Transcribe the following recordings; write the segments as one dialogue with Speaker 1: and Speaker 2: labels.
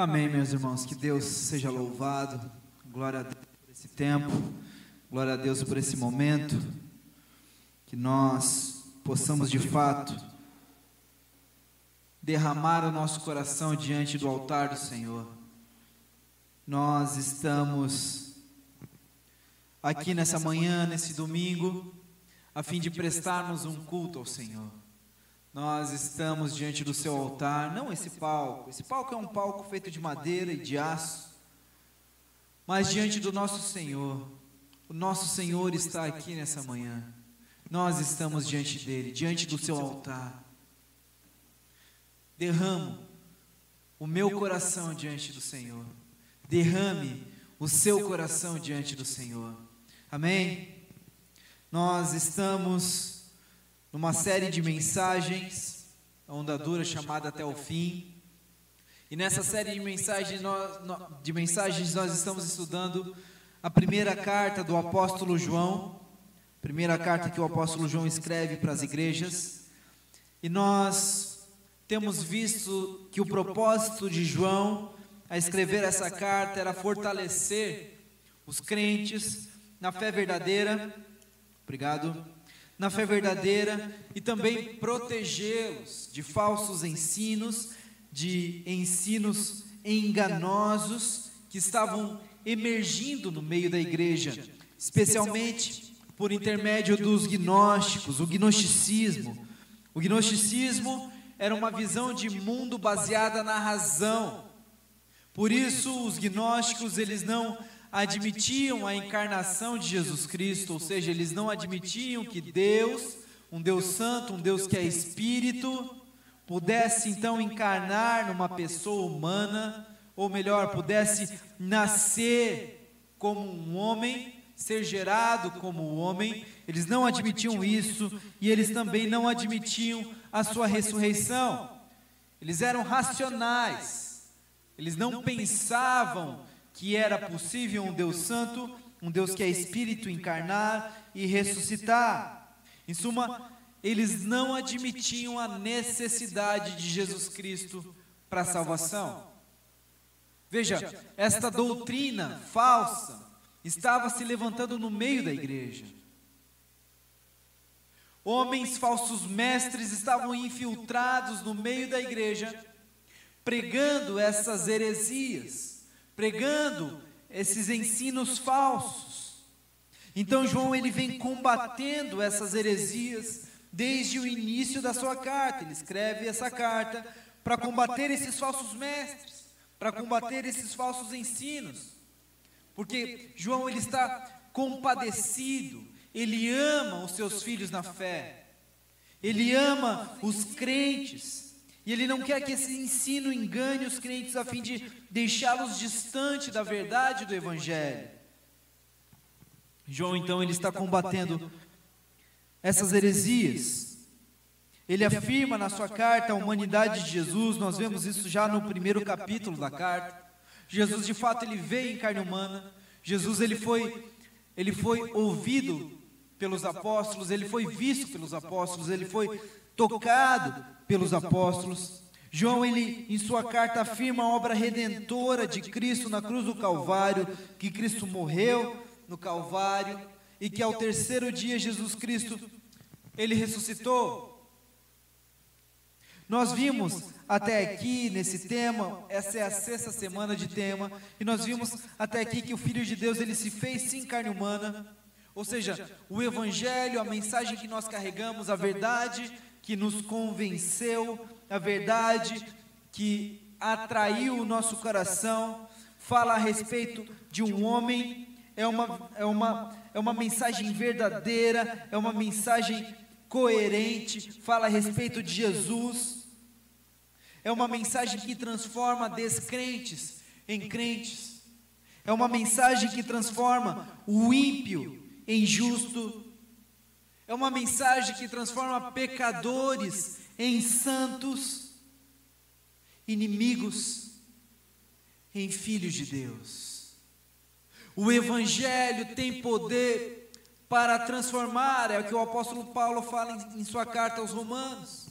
Speaker 1: Amém, meus irmãos. Que Deus seja louvado. Glória a Deus por esse tempo. Glória a Deus por esse momento. Que nós possamos de fato derramar o nosso coração diante do altar do Senhor. Nós estamos aqui nessa manhã, nesse domingo, a fim de prestarmos um culto ao Senhor. Nós estamos diante do seu altar, não esse palco. Esse palco é um palco feito de madeira e de aço. Mas diante do nosso Senhor, o nosso Senhor está aqui nessa manhã. Nós estamos diante dele, diante do seu altar. Derramo o meu coração diante do Senhor. Derrame o seu coração diante do Senhor. Amém? Nós estamos numa série de mensagens, a onda dura chamada Até o Fim. E nessa série de mensagens, nós, de mensagens nós estamos estudando a primeira carta do apóstolo João, primeira carta que o apóstolo João escreve para as igrejas. E nós temos visto que o propósito de João a escrever essa carta era fortalecer os crentes na fé verdadeira. Obrigado na fé verdadeira e também protegê-los de falsos ensinos, de ensinos enganosos que estavam emergindo no meio da igreja, especialmente por intermédio dos gnósticos, o gnosticismo. O gnosticismo era uma visão de mundo baseada na razão. Por isso os gnósticos eles não admitiam a encarnação de Jesus Cristo, ou seja, eles não admitiam que Deus, um Deus santo, um Deus que é espírito, pudesse então encarnar numa pessoa humana, ou melhor, pudesse nascer como um homem, ser gerado como um homem. Eles não admitiam isso e eles também não admitiam a sua ressurreição. Eles eram racionais. Eles não pensavam que era possível um Deus santo, um Deus que é espírito encarnar e ressuscitar. Em suma, eles não admitiam a necessidade de Jesus Cristo para a salvação. Veja, esta doutrina falsa estava se levantando no meio da igreja. Homens falsos mestres estavam infiltrados no meio da igreja, pregando essas heresias pregando esses ensinos falsos. Então João ele vem combatendo essas heresias desde o início da sua carta. Ele escreve essa carta para combater esses falsos mestres, para combater esses falsos ensinos. Porque João ele está compadecido, ele ama os seus filhos na fé. Ele ama os crentes. E ele não quer que esse ensino engane os crentes a fim de deixá-los distante da verdade do evangelho. João então ele está combatendo essas heresias. Ele afirma na sua carta a humanidade de Jesus, nós vemos isso já no primeiro capítulo da carta. Jesus de fato ele veio em carne humana. Jesus ele foi ele foi ouvido pelos apóstolos, ele foi visto pelos apóstolos, ele foi tocado pelos apóstolos. João, ele, em sua carta, afirma a obra redentora de Cristo na cruz do Calvário, que Cristo morreu no Calvário e que ao terceiro dia Jesus Cristo, ele ressuscitou. Nós vimos até aqui nesse tema, essa é a sexta semana de tema, e nós vimos até aqui que o Filho de Deus, ele se fez sim carne humana, ou seja, o Evangelho, a mensagem que nós carregamos, a verdade que nos convenceu, a verdade que atraiu o nosso coração, fala a respeito de um homem, é uma, é uma, é uma mensagem verdadeira, é uma mensagem coerente, fala a respeito de Jesus, é uma mensagem que transforma descrentes em crentes, é uma mensagem que transforma o ímpio em justo, é uma mensagem que transforma pecadores em santos, inimigos em filhos de Deus. O Evangelho tem poder para transformar, é o que o apóstolo Paulo fala em, em sua carta aos Romanos.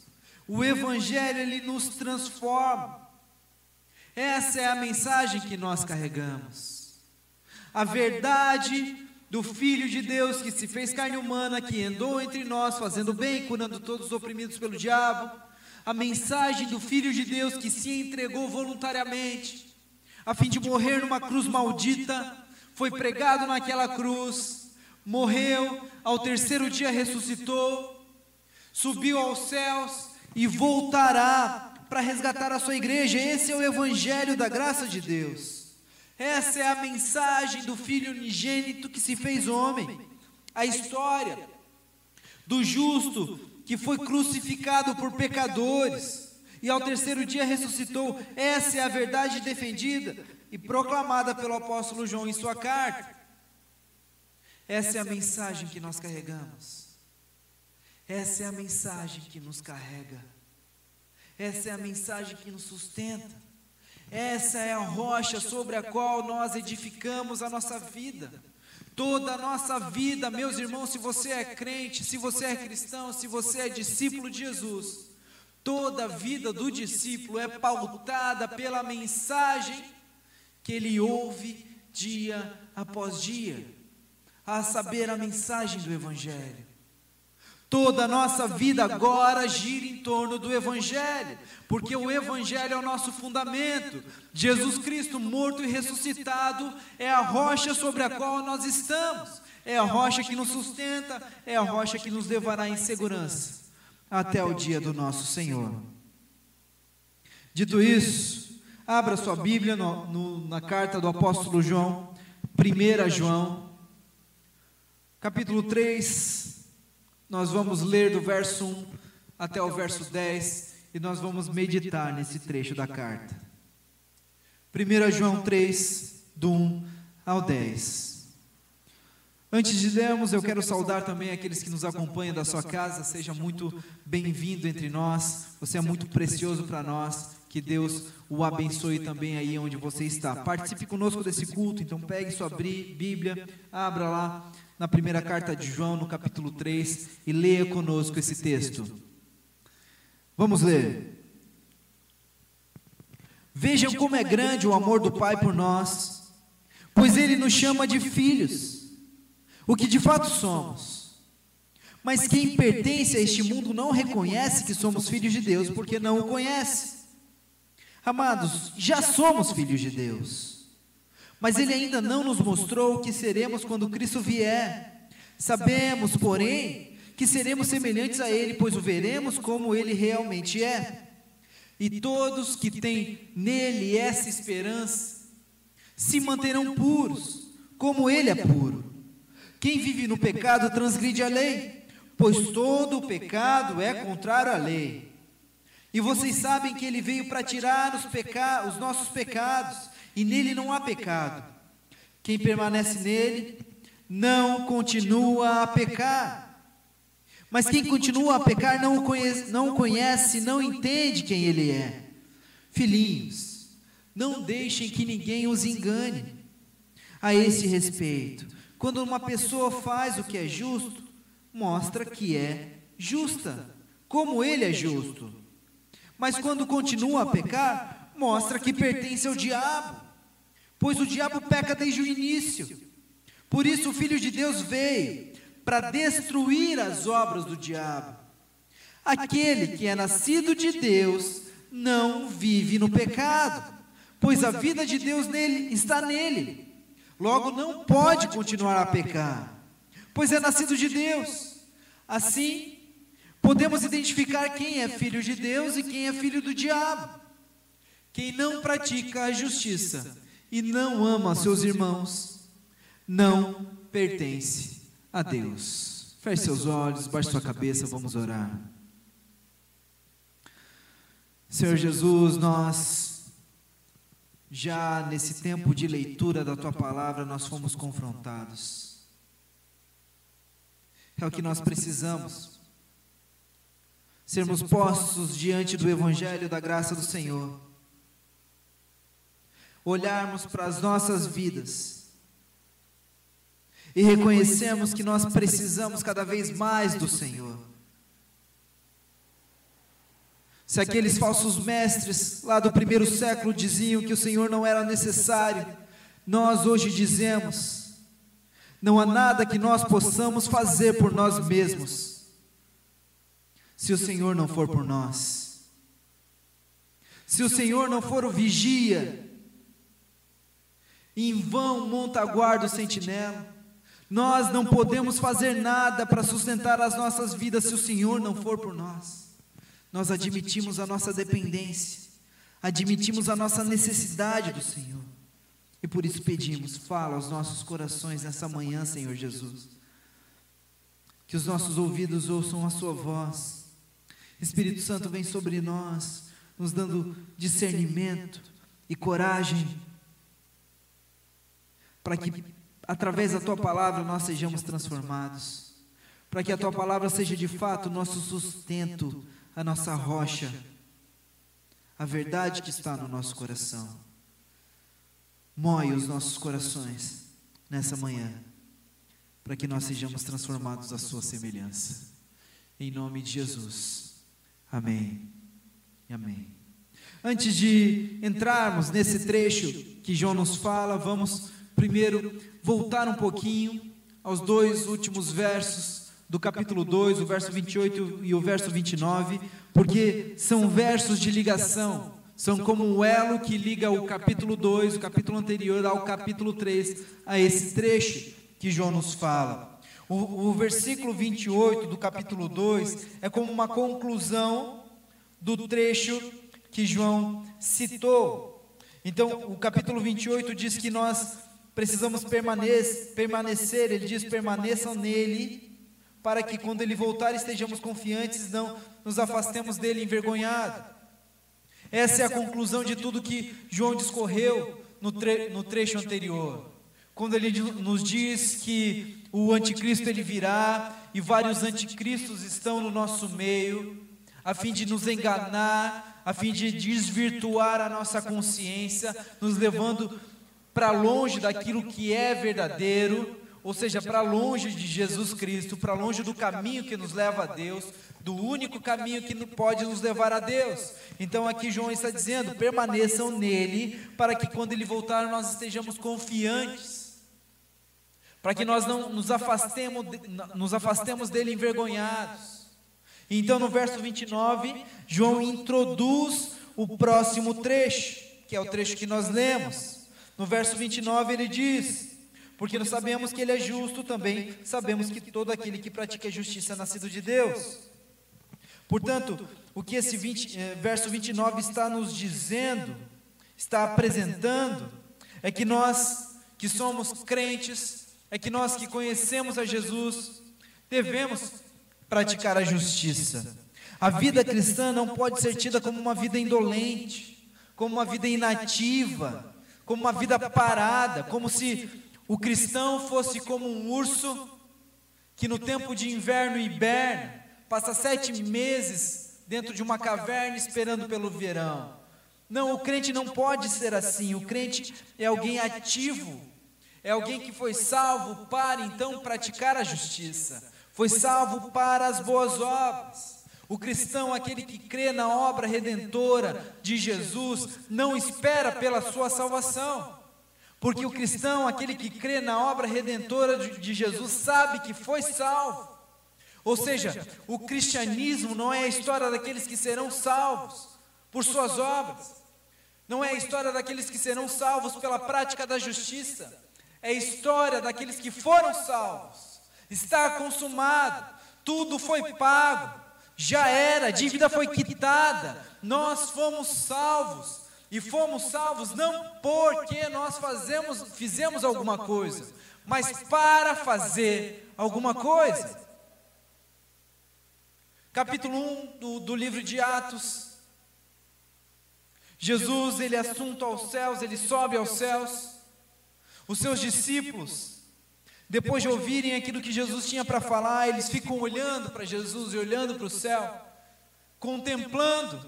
Speaker 1: O Evangelho ele nos transforma. Essa é a mensagem que nós carregamos. A verdade do Filho de Deus que se fez carne humana, que andou entre nós, fazendo bem, curando todos os oprimidos pelo diabo. A mensagem do Filho de Deus que se entregou voluntariamente, a fim de morrer numa cruz maldita, foi pregado naquela cruz, morreu, ao terceiro dia ressuscitou, subiu aos céus e voltará para resgatar a sua igreja. Esse é o evangelho da graça de Deus. Essa é a mensagem do Filho unigênito que se fez homem. A história do justo que foi crucificado por pecadores e ao terceiro dia ressuscitou. Essa é a verdade defendida e proclamada pelo apóstolo João em sua carta. Essa é a mensagem que nós carregamos. Essa é a mensagem que nos carrega. Essa é a mensagem que nos sustenta. Essa é a rocha sobre a qual nós edificamos a nossa vida. Toda a nossa vida, meus irmãos, se você é crente, se você é cristão, se você é discípulo de Jesus, toda a vida do discípulo é pautada pela mensagem que ele ouve dia após dia, a saber, a mensagem do Evangelho. Toda a nossa vida agora gira em torno do Evangelho, porque o Evangelho é o nosso fundamento. Jesus Cristo, morto e ressuscitado, é a rocha sobre a qual nós estamos, é a rocha que nos sustenta, é a rocha que nos levará em segurança. até o dia do nosso Senhor. Dito isso, abra sua Bíblia no, no, na carta do apóstolo João, 1 João, capítulo 3 nós vamos ler do verso 1 até o verso 10 e nós vamos meditar nesse trecho da carta. 1 João 3, do 1 ao 10. Antes de lermos, eu quero saudar também aqueles que nos acompanham da sua casa. Seja muito bem-vindo entre nós. Você é muito precioso para nós. Que Deus o abençoe também aí onde você está. Participe conosco desse culto. Então, pegue sua Bíblia, abra lá na primeira carta de João, no capítulo 3, e leia conosco esse texto. Vamos ler. Vejam como é grande o amor do Pai por nós, pois Ele nos chama de filhos, o que de fato somos. Mas quem pertence a este mundo não reconhece que somos filhos de Deus, porque não o conhece. Amados, já somos filhos de Deus. Mas ele ainda não nos mostrou o que seremos quando Cristo vier. Sabemos, porém, que seremos semelhantes a ele, pois o veremos como ele realmente é. E todos que têm nele essa esperança se manterão puros, como ele é puro. Quem vive no pecado transgride a lei, pois todo o pecado é contrário à lei. E vocês sabem que ele veio para tirar os, peca os nossos pecados e nele não há pecado. Quem permanece nele não continua a pecar. Mas quem continua a pecar não o conhece, não, conhece, não entende quem ele é. Filhinhos, não deixem que ninguém os engane. A esse respeito, quando uma pessoa faz o que é justo, mostra que é justa, como ele é justo. Mas quando continua a pecar, mostra que pertence ao diabo pois o diabo peca desde o início. Por isso o Filho de Deus veio para destruir as obras do diabo. Aquele que é nascido de Deus não vive no pecado, pois a vida de Deus nele está nele. Logo não pode continuar a pecar, pois é nascido de Deus. Assim, podemos identificar quem é filho de Deus e quem é filho do diabo. Quem não pratica a justiça e não ama seus irmãos, não pertence a Deus. Feche seus olhos, baixe sua cabeça, vamos orar. Senhor Jesus, nós já nesse tempo de leitura da tua palavra, nós fomos confrontados. É o que nós precisamos. Sermos postos diante do evangelho da graça do Senhor olharmos para as nossas vidas e reconhecermos que nós precisamos cada vez mais do Senhor. Se aqueles falsos mestres lá do primeiro século diziam que o Senhor não era necessário, nós hoje dizemos: não há nada que nós possamos fazer por nós mesmos, se o Senhor não for por nós. Se o Senhor não for o vigia, em vão monta guarda o sentinela. Nós não podemos fazer nada para sustentar as nossas vidas se o Senhor não for por nós. Nós admitimos a nossa dependência, admitimos a nossa necessidade do Senhor. E por isso pedimos, fala aos nossos corações nessa manhã, Senhor Jesus. Que os nossos ouvidos ouçam a Sua voz. Espírito Santo vem sobre nós, nos dando discernimento e coragem, para que através da tua palavra nós sejamos transformados, para que a tua palavra seja de fato o nosso sustento, a nossa rocha, a verdade que está no nosso coração. Moe os nossos corações nessa manhã, para que nós sejamos transformados à sua semelhança. Em nome de Jesus. Amém. Amém. Antes de entrarmos nesse trecho que João nos fala, vamos primeiro voltar um pouquinho aos dois últimos versos do capítulo 2, o verso 28 e o verso 29, porque são versos de ligação, são como um elo que liga o capítulo 2, o capítulo anterior, ao capítulo 3, a esse trecho que João nos fala. O, o versículo 28 do capítulo 2 é como uma conclusão do trecho que João citou. Então, o capítulo 28 diz que nós precisamos permanecer, permanecer, ele diz: permaneçam nele, para que quando ele voltar estejamos confiantes, não nos afastemos dele envergonhado. Essa é a conclusão de tudo que João discorreu no, tre no trecho anterior. Quando ele nos diz que o anticristo ele virá e vários anticristos estão no nosso meio, a fim de nos enganar, a fim de desvirtuar a nossa consciência, nos levando para longe daquilo que é verdadeiro, ou seja, para longe de Jesus Cristo, para longe do caminho que nos leva a Deus, do único caminho que pode nos levar a Deus. Então aqui João está dizendo: permaneçam nele, para que quando ele voltar nós estejamos confiantes, para que nós não nos afastemos, nos afastemos dele envergonhados. Então no verso 29, João introduz o próximo trecho, que é o trecho que nós lemos. No verso 29 ele diz: Porque nós sabemos que ele é justo também, sabemos que todo aquele que pratica a justiça é nascido de Deus. Portanto, o que esse 20, eh, verso 29 está nos dizendo, está apresentando, é que nós que somos crentes, é que nós que conhecemos a Jesus, devemos praticar a justiça. A vida cristã não pode ser tida como uma vida indolente, como uma vida inativa, como uma vida parada, como se o cristão fosse como um urso que no tempo de inverno hiberna, passa sete meses dentro de uma caverna esperando pelo verão. Não, o crente não pode ser assim. O crente é alguém ativo, é alguém que foi salvo para então praticar a justiça, foi salvo para as boas obras. O cristão, aquele que crê na obra redentora de Jesus, não espera pela sua salvação. Porque o cristão, aquele que crê na obra redentora de Jesus, sabe que foi salvo. Ou seja, o cristianismo não é a história daqueles que serão salvos por suas obras, não é a história daqueles que serão salvos pela prática da justiça, é a história daqueles que foram salvos. Está consumado, tudo foi pago já era, a dívida foi quitada, nós fomos salvos. E fomos salvos não porque nós fazemos, fizemos alguma coisa, mas para fazer alguma coisa. Capítulo 1 do, do livro de Atos. Jesus, ele é assunto aos céus, ele sobe aos céus. Os seus discípulos depois de ouvirem aquilo que Jesus tinha para falar, eles ficam olhando para Jesus e olhando para o céu, contemplando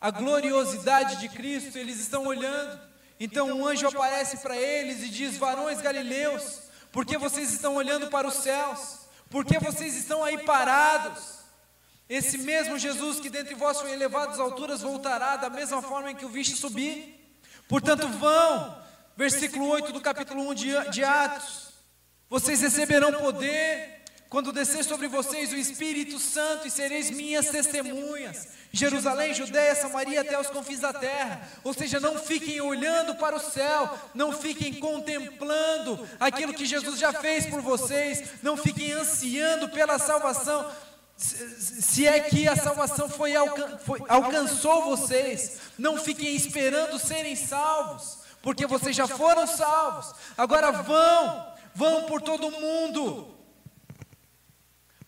Speaker 1: a gloriosidade de Cristo, eles estão olhando. Então um anjo aparece para eles e diz: Varões galileus, por que vocês estão olhando para os céus? Por que vocês estão aí parados? Esse mesmo Jesus que dentre vós foi elevado às alturas voltará da mesma forma em que o viste subir. Portanto, vão, versículo 8 do capítulo 1 de, de Atos. Vocês receberão poder quando descer sobre vocês o Espírito Santo e sereis minhas testemunhas. Jerusalém, Judéia, Samaria até os confins da terra. Ou seja, não fiquem olhando para o céu, não fiquem contemplando aquilo que Jesus já fez por vocês, não fiquem ansiando pela salvação. Se é que a salvação foi, alcan foi alcançou vocês, não fiquem esperando serem salvos, porque vocês já foram salvos. Agora vão, vão por todo o mundo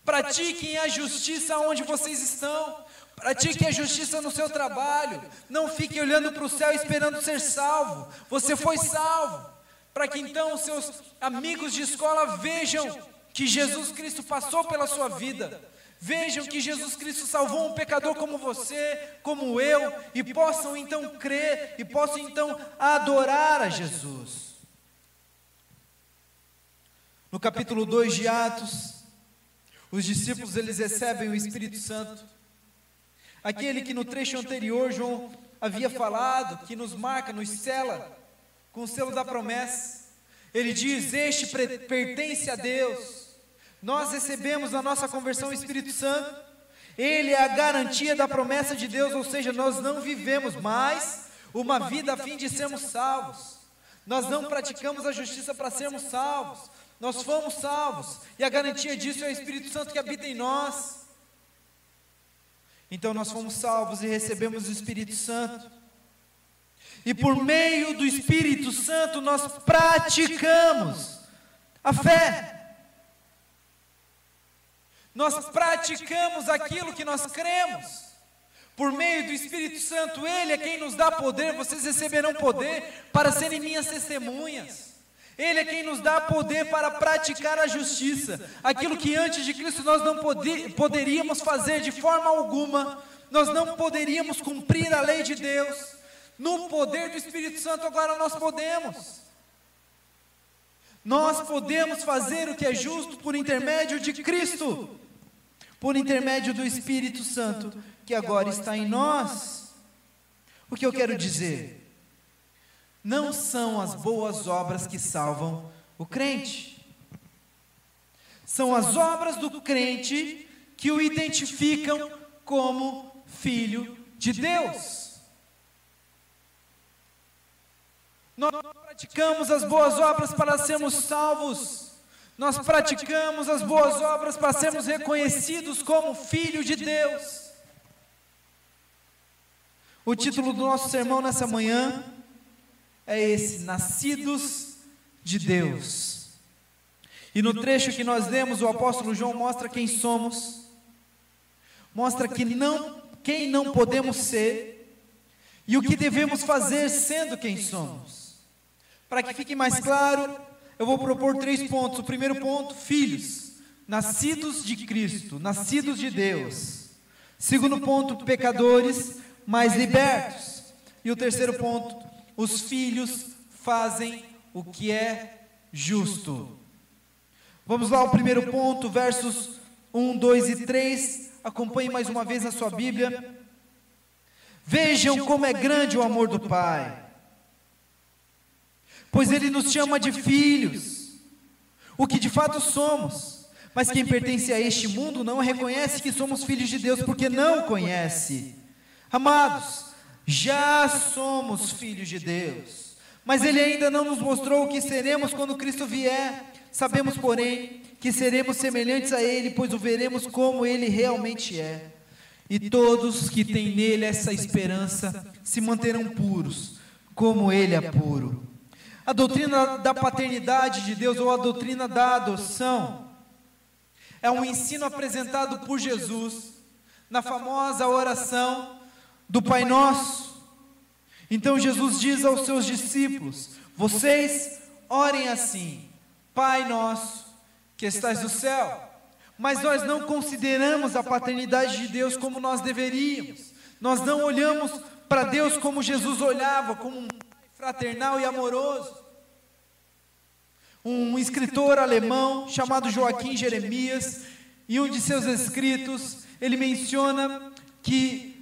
Speaker 1: Pratiquem a justiça onde vocês estão. Pratiquem a justiça no seu trabalho. Não fiquem olhando para o céu esperando ser salvo. Você foi salvo. Para que então os seus amigos de escola vejam que Jesus Cristo passou pela sua vida. Vejam que Jesus Cristo salvou um pecador como você, como eu, e possam então crer e possam então adorar a Jesus. No capítulo 2 de Atos, os discípulos eles recebem o Espírito Santo. Aquele que no trecho anterior João havia falado, que nos marca, nos sela com o selo da promessa. Ele diz: Este pertence a Deus. Nós recebemos na nossa conversão o Espírito Santo. Ele é a garantia da promessa de Deus, ou seja, nós não vivemos mais uma vida a fim de sermos salvos. Nós não praticamos a justiça para sermos salvos. Nós fomos salvos, e a garantia disso é o Espírito Santo que habita em nós. Então nós fomos salvos e recebemos o Espírito Santo. E por meio do Espírito Santo nós praticamos a fé. Nós praticamos aquilo que nós cremos. Por meio do Espírito Santo, Ele é quem nos dá poder. Vocês receberão poder para serem minhas testemunhas. Ele é quem nos dá poder para praticar a justiça. Aquilo que antes de Cristo nós não poderíamos fazer de forma alguma, nós não poderíamos cumprir a lei de Deus. No poder do Espírito Santo, agora nós podemos. Nós podemos fazer o que é justo por intermédio de Cristo, por intermédio do Espírito Santo, que agora está em nós. O que eu quero dizer? Não são as boas obras que salvam o crente. São as obras do crente que o identificam como filho de Deus. Nós praticamos as boas obras para sermos salvos. Nós praticamos as boas obras para sermos reconhecidos como filho de Deus. O título do nosso sermão nessa manhã é esse: nascidos de Deus. E no trecho que nós lemos, o apóstolo João mostra quem somos, mostra que não, quem não podemos ser e o que devemos fazer sendo quem somos. Para que fique mais claro, eu vou propor três pontos. O primeiro ponto, filhos, nascidos de Cristo, nascidos de Deus. Segundo ponto, pecadores, mas libertos. E o terceiro ponto, os filhos fazem o que é justo. Vamos lá ao primeiro ponto, versos 1, 2 e 3. Acompanhe mais uma vez na sua Bíblia. Vejam como é grande o amor do Pai, pois Ele nos chama de filhos, o que de fato somos. Mas quem pertence a este mundo não reconhece que somos filhos de Deus, porque não conhece. Amados, já somos filhos de Deus, mas Ele ainda não nos mostrou o que seremos quando Cristo vier. Sabemos, porém, que seremos semelhantes a Ele, pois o veremos como Ele realmente é. E todos que têm nele essa esperança se manterão puros, como Ele é puro. A doutrina da paternidade de Deus ou a doutrina da adoção é um ensino apresentado por Jesus na famosa oração do Pai Nosso. Então Jesus diz aos seus discípulos: Vocês orem assim, Pai Nosso que estás no céu. Mas nós não consideramos a paternidade de Deus como nós deveríamos. Nós não olhamos para Deus como Jesus olhava, como um pai fraternal e amoroso. Um escritor alemão chamado Joaquim Jeremias, em um de seus escritos, ele menciona que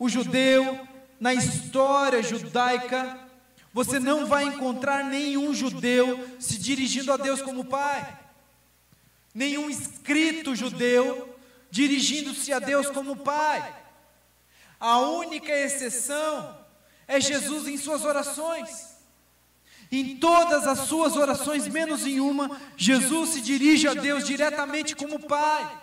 Speaker 1: o judeu, na história judaica, você não vai encontrar nenhum judeu se dirigindo a Deus como Pai, nenhum escrito judeu dirigindo-se a Deus como Pai. A única exceção é Jesus em suas orações. Em todas as suas orações, menos em uma, Jesus se dirige a Deus diretamente como Pai.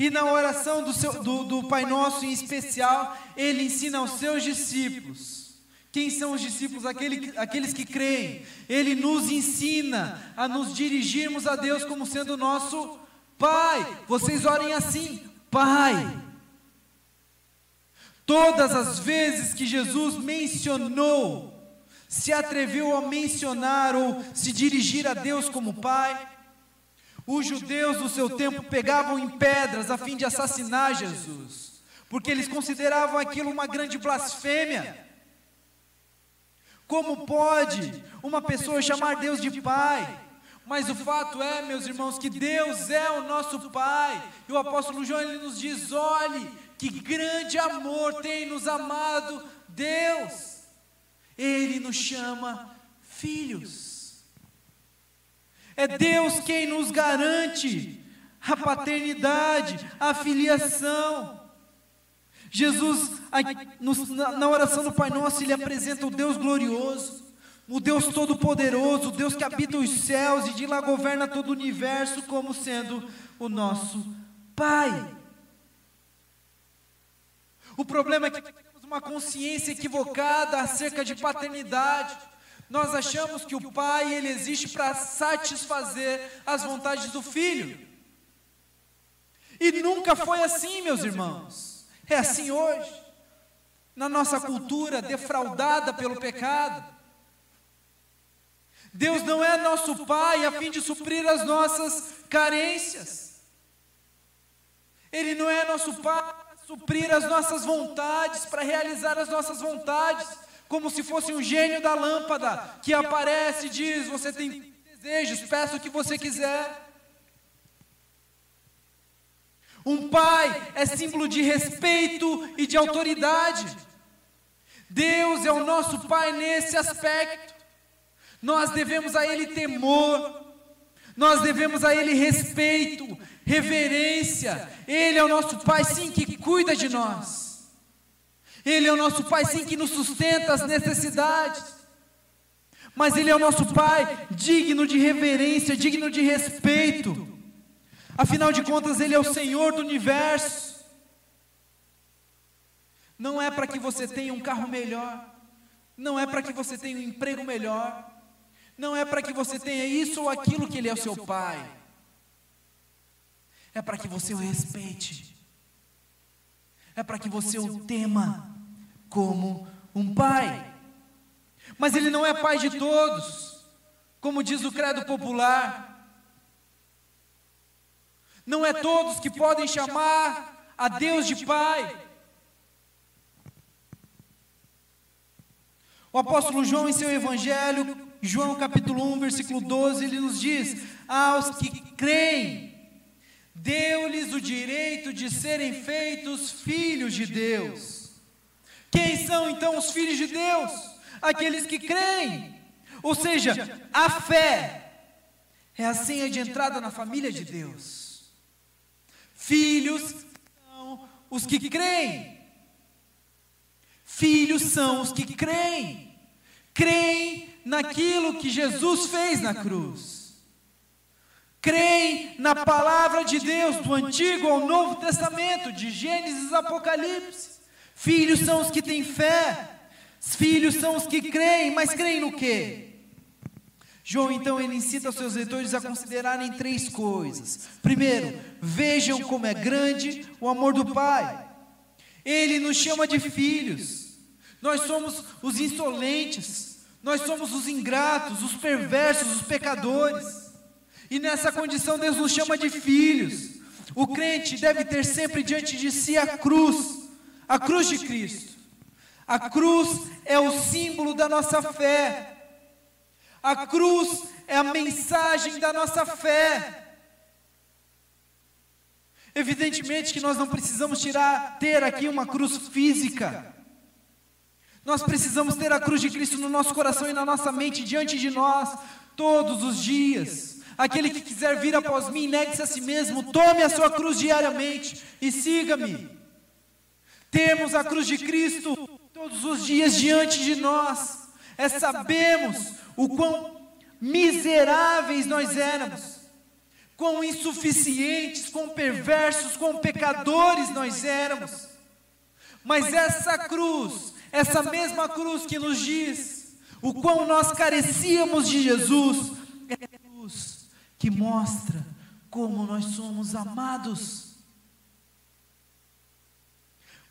Speaker 1: E na oração do, seu, do, do Pai Nosso em especial, ele ensina aos seus discípulos. Quem são os discípulos? Aquele, aqueles que creem. Ele nos ensina a nos dirigirmos a Deus como sendo nosso Pai. Vocês orem assim: Pai. Todas as vezes que Jesus mencionou, se atreveu a mencionar ou se dirigir a Deus como Pai, os judeus do seu tempo pegavam em pedras a fim de assassinar Jesus, porque eles consideravam aquilo uma grande blasfêmia. Como pode uma pessoa chamar Deus de Pai? Mas o fato é, meus irmãos, que Deus é o nosso Pai. E o apóstolo João ele nos diz: olhe, que grande amor tem nos amado Deus. Ele nos chama filhos. É Deus quem nos garante a paternidade, a filiação. Jesus, na oração do Pai Nosso, ele apresenta o Deus glorioso, o Deus todo-poderoso, o Deus que habita os céus e de lá governa todo o universo, como sendo o nosso Pai. O problema é que temos uma consciência equivocada acerca de paternidade. Nós achamos que o pai ele existe para satisfazer as vontades do filho. E nunca foi assim, meus irmãos. É assim hoje. Na nossa cultura defraudada pelo pecado. Deus não é nosso pai a fim de suprir as nossas carências. Ele não é nosso pai suprir as nossas vontades, para realizar as nossas vontades, como se fosse um gênio da lâmpada que aparece e diz: Você tem desejos, peça o que você quiser. Um pai é símbolo de respeito e de autoridade. Deus é o nosso pai nesse aspecto. Nós devemos a Ele temor, nós devemos a Ele respeito, reverência. Ele é o nosso Pai, sim, que cuida de nós. Ele é o nosso Pai, sim, que nos sustenta as necessidades. Mas Ele é o nosso Pai, digno de reverência, digno de respeito. Afinal de contas, Ele é o Senhor do universo. Não é para que você tenha um carro melhor, não é para que você tenha um emprego melhor, não é para que você tenha isso ou aquilo que Ele é o seu Pai é para que você o respeite, é para que você o tema como um pai. Mas ele não é pai de todos, como diz o credo popular. Não é todos que podem chamar a Deus de pai. O apóstolo João, em seu evangelho, João capítulo 1, versículo 12, ele nos diz: Aos que creem, deu-lhes o direito de serem feitos filhos de Deus. Quem são então os filhos de Deus? Aqueles que creem. Ou seja, a fé é a senha de entrada na família de Deus. Filhos são os que creem. Filhos são os que creem. Creem naquilo que Jesus fez na cruz creem na palavra de Deus, do Antigo ao Novo Testamento, de Gênesis a Apocalipse. Filhos são os que têm fé, filhos são os que creem, mas creem no quê? João então ele incita os seus leitores a considerarem três coisas. Primeiro, vejam como é grande o amor do Pai. Ele nos chama de filhos. Nós somos os insolentes, nós somos os ingratos, os perversos, os pecadores. E nessa condição Deus nos chama de filhos. O crente deve ter sempre diante de si a cruz, a cruz de Cristo. A cruz é o símbolo da nossa fé. A cruz é a mensagem da nossa fé. Evidentemente que nós não precisamos tirar, ter aqui uma cruz física. Nós precisamos ter a cruz de Cristo no nosso coração e na nossa mente diante de nós todos os dias. Aquele que quiser vir após mim, negue-se a si mesmo, tome a sua cruz diariamente e siga-me. Temos a cruz de Cristo todos os dias diante de nós. É sabemos o quão miseráveis nós éramos quão insuficientes, quão perversos, quão pecadores nós éramos. Mas essa cruz, essa mesma cruz que nos diz o quão nós carecíamos de Jesus, é que mostra como nós somos amados.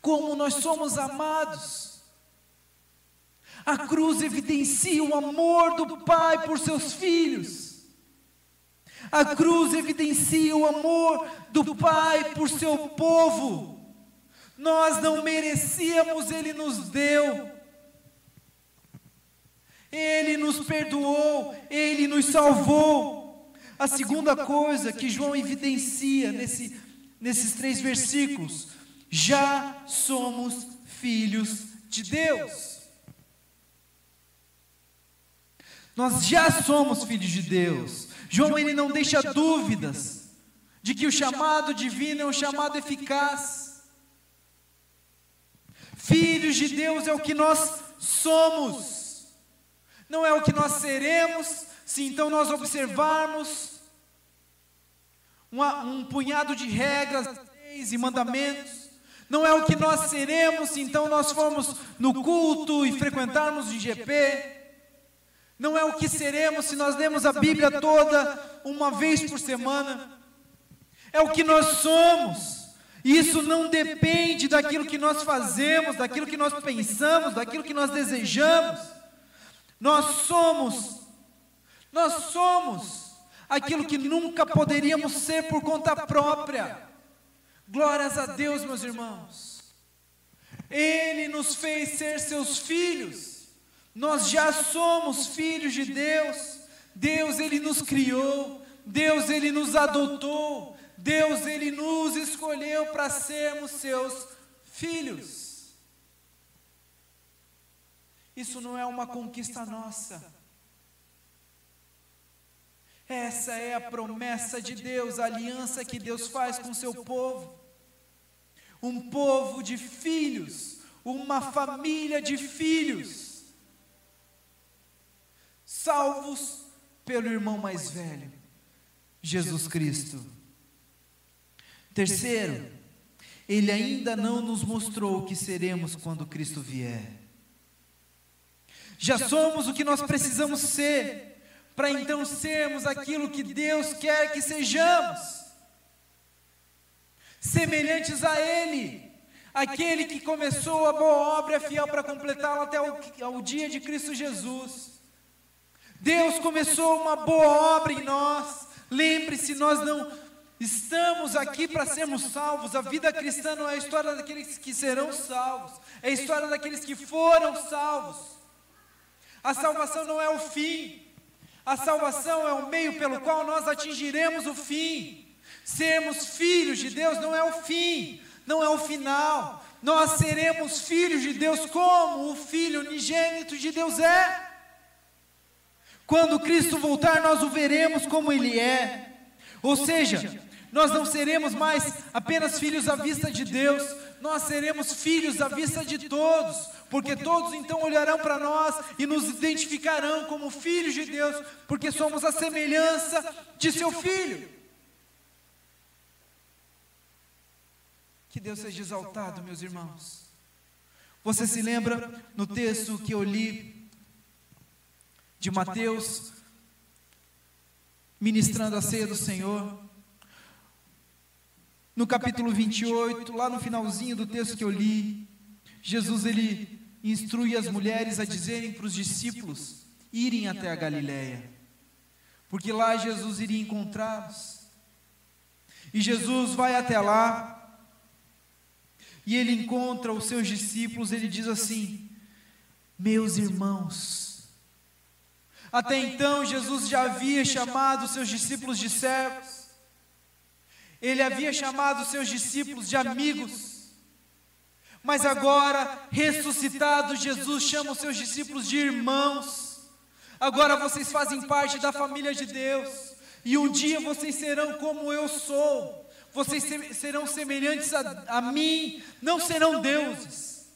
Speaker 1: Como nós somos amados. A cruz evidencia o amor do Pai por seus filhos. A cruz evidencia o amor do Pai por seu povo. Nós não merecíamos, Ele nos deu. Ele nos perdoou, Ele nos salvou. A segunda coisa que João evidencia nesse, nesses três versículos: já somos filhos de Deus. Nós já somos filhos de Deus. João ele não deixa dúvidas de que o chamado divino é um chamado eficaz. Filhos de Deus é o que nós somos, não é o que nós seremos, se então nós observarmos uma, um punhado de regras, leis e mandamentos. Não é o que nós seremos, se então nós formos no culto e frequentarmos o IGP não é o que seremos se nós lemos a Bíblia toda uma vez por semana. É o que nós somos. Isso não depende daquilo que nós fazemos, daquilo que nós pensamos, daquilo que nós desejamos. Nós somos, nós somos aquilo que nunca poderíamos ser por conta própria. Glórias a Deus, meus irmãos. Ele nos fez ser seus filhos. Nós já somos filhos de Deus. Deus ele nos criou, Deus ele nos adotou, Deus ele nos escolheu para sermos seus filhos. Isso não é uma conquista nossa. Essa é a promessa de Deus, a aliança que Deus faz com seu povo. Um povo de filhos, uma família de filhos salvos pelo irmão mais velho, Jesus Cristo. Terceiro, ele ainda não nos mostrou o que seremos quando Cristo vier. Já somos o que nós precisamos ser, para então sermos aquilo que Deus quer que sejamos, semelhantes a Ele, aquele que começou a boa obra é fiel para completá-la até o, dia de Cristo Jesus. Deus começou uma boa obra em nós. Lembre-se, nós não estamos aqui para sermos salvos. A vida cristã não é a história daqueles que serão salvos, é a história daqueles que foram salvos. A salvação não é o fim, a salvação é o meio pelo qual nós atingiremos o fim. Sermos filhos de Deus não é o fim, não é o final. Nós seremos filhos de Deus como o Filho unigênito de Deus é. Quando Cristo voltar, nós o veremos como Ele é. Ou seja, nós não seremos mais apenas filhos à vista de Deus, nós seremos filhos à vista de todos, porque todos então olharão para nós e nos identificarão como filhos de Deus, porque somos a semelhança de seu filho. Que Deus seja exaltado, meus irmãos. Você se lembra no texto que eu li de Mateus, ministrando a ceia do Senhor. No capítulo 28, lá no finalzinho do texto que eu li, Jesus ele instrui as mulheres a dizerem para os discípulos irem até a Galiléia, porque lá Jesus iria encontrá-los. E Jesus vai até lá, e ele encontra os seus discípulos, ele diz assim: Meus irmãos, até então, Jesus já havia chamado seus discípulos de servos. Ele havia chamado seus discípulos de amigos, mas agora, ressuscitado, Jesus chama os seus discípulos de irmãos. Agora vocês fazem parte da família de Deus, e um dia vocês serão como eu sou, vocês serão semelhantes a, a mim, não serão deuses,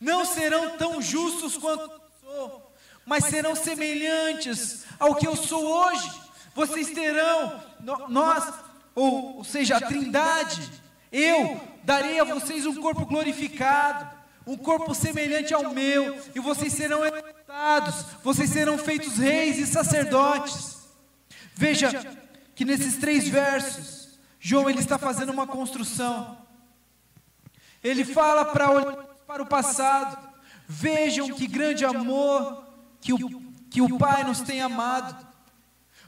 Speaker 1: não serão tão justos quanto eu sou, mas serão semelhantes ao que eu sou hoje. Vocês terão, nós, ou, ou seja, a Trindade, eu darei a vocês um corpo glorificado, um corpo semelhante ao meu, e vocês serão exaltados, vocês serão feitos reis e sacerdotes. Veja que nesses três versos, João ele está fazendo uma construção. Ele fala para olhar para o passado. Vejam que grande amor que o, que o Pai nos tem amado.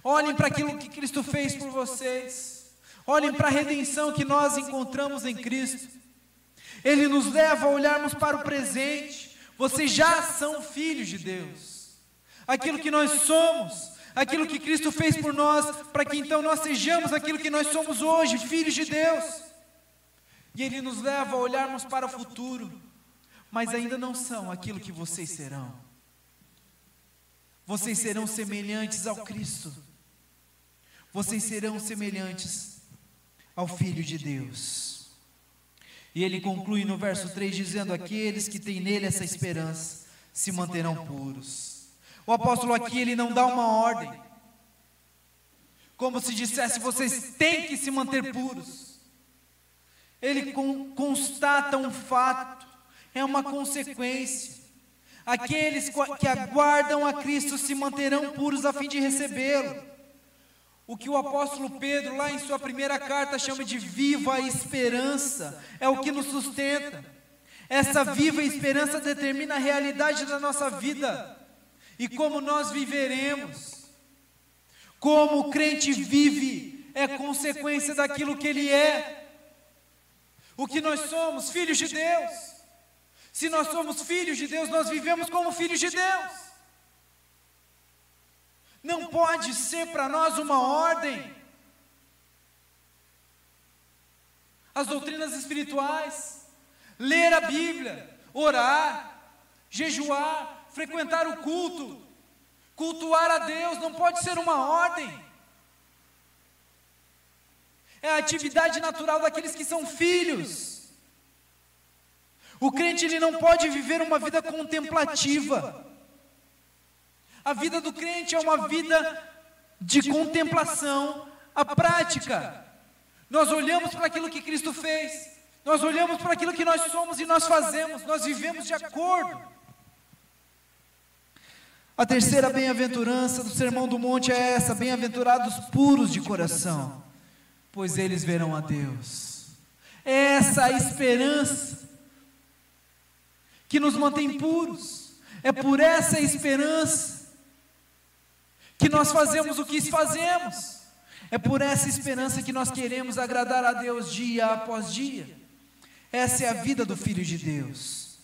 Speaker 1: Olhem para aquilo que Cristo fez por vocês. Olhem para a redenção que nós encontramos em Cristo. Ele nos leva a olharmos para o presente. Vocês já são filhos de Deus. Aquilo que nós somos, aquilo que Cristo fez por nós, para que então nós sejamos aquilo que nós somos hoje, filhos de Deus. E Ele nos leva a olharmos para o futuro, mas ainda não são aquilo que vocês serão. Vocês serão semelhantes ao Cristo. Vocês serão semelhantes ao Filho de Deus. E ele conclui no verso 3 dizendo: Aqueles que têm nele essa esperança se manterão puros. O apóstolo aqui ele não dá uma ordem, como se dissesse: vocês têm que se manter puros. Ele constata um fato, é uma consequência. Aqueles que aguardam a Cristo se manterão puros a fim de recebê-lo. O que o apóstolo Pedro, lá em sua primeira carta, chama de viva esperança, é o que nos sustenta. Essa viva esperança determina a realidade da nossa vida e como nós viveremos. Como o crente vive é consequência daquilo que ele é. O que nós somos, filhos de Deus. Se nós somos filhos de Deus, nós vivemos como filhos de Deus. Não pode ser para nós uma ordem. As doutrinas espirituais, ler a Bíblia, orar, jejuar, frequentar o culto, cultuar a Deus, não pode ser uma ordem. É a atividade natural daqueles que são filhos. O crente ele não pode viver uma vida contemplativa. A vida do crente é uma vida de contemplação, a prática. Nós olhamos para aquilo que Cristo fez, nós olhamos para aquilo que nós somos e nós fazemos, nós vivemos de acordo. A terceira bem-aventurança do Sermão do Monte é essa: bem-aventurados puros de coração, pois eles verão a Deus. É essa esperança que nos mantém puros. É por essa esperança que nós fazemos o que fazemos. É por essa esperança que nós queremos agradar a Deus dia após dia. Essa é a vida do Filho de Deus.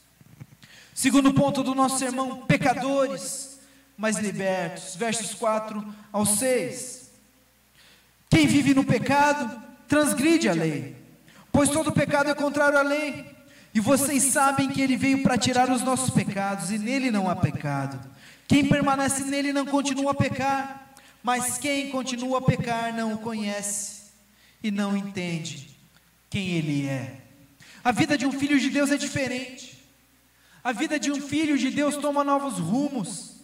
Speaker 1: Segundo ponto do nosso sermão: pecadores, mas libertos. Versos 4 ao 6. Quem vive no pecado, transgride a lei, pois todo pecado é contrário à lei. E vocês sabem que ele veio para tirar os nossos pecados, e nele não há pecado. Quem permanece nele não continua a pecar, mas quem continua a pecar não o conhece e não entende quem ele é. A vida de um filho de Deus é diferente. A vida de um filho de Deus toma novos rumos,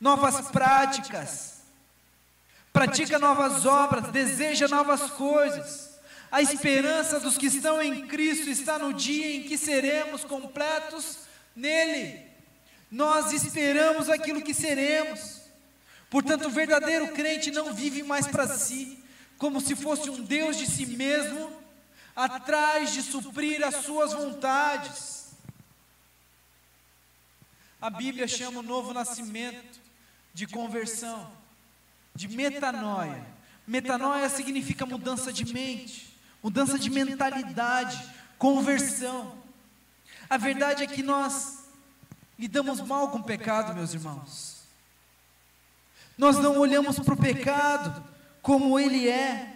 Speaker 1: novas práticas, pratica novas obras, deseja novas coisas. A esperança dos que estão em Cristo está no dia em que seremos completos nele. Nós esperamos aquilo que seremos. Portanto, o verdadeiro crente não vive mais para si, como se fosse um Deus de si mesmo, atrás de suprir as suas vontades. A Bíblia chama o novo nascimento de conversão, de metanoia. Metanoia significa mudança de mente mudança de mentalidade, conversão. A verdade é que nós lidamos mal com o pecado, meus irmãos. Nós não olhamos para o pecado como ele é.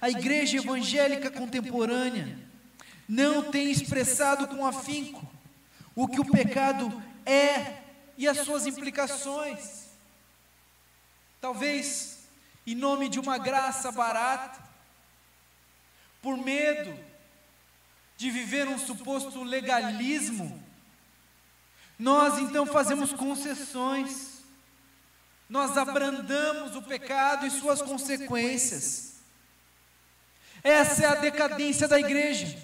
Speaker 1: a igreja evangélica contemporânea não tem expressado com afinco o que o pecado é e as suas implicações. Talvez em nome de uma graça barata, por medo de viver um suposto legalismo, nós então fazemos concessões, nós abrandamos o pecado e suas consequências. Essa é a decadência da igreja.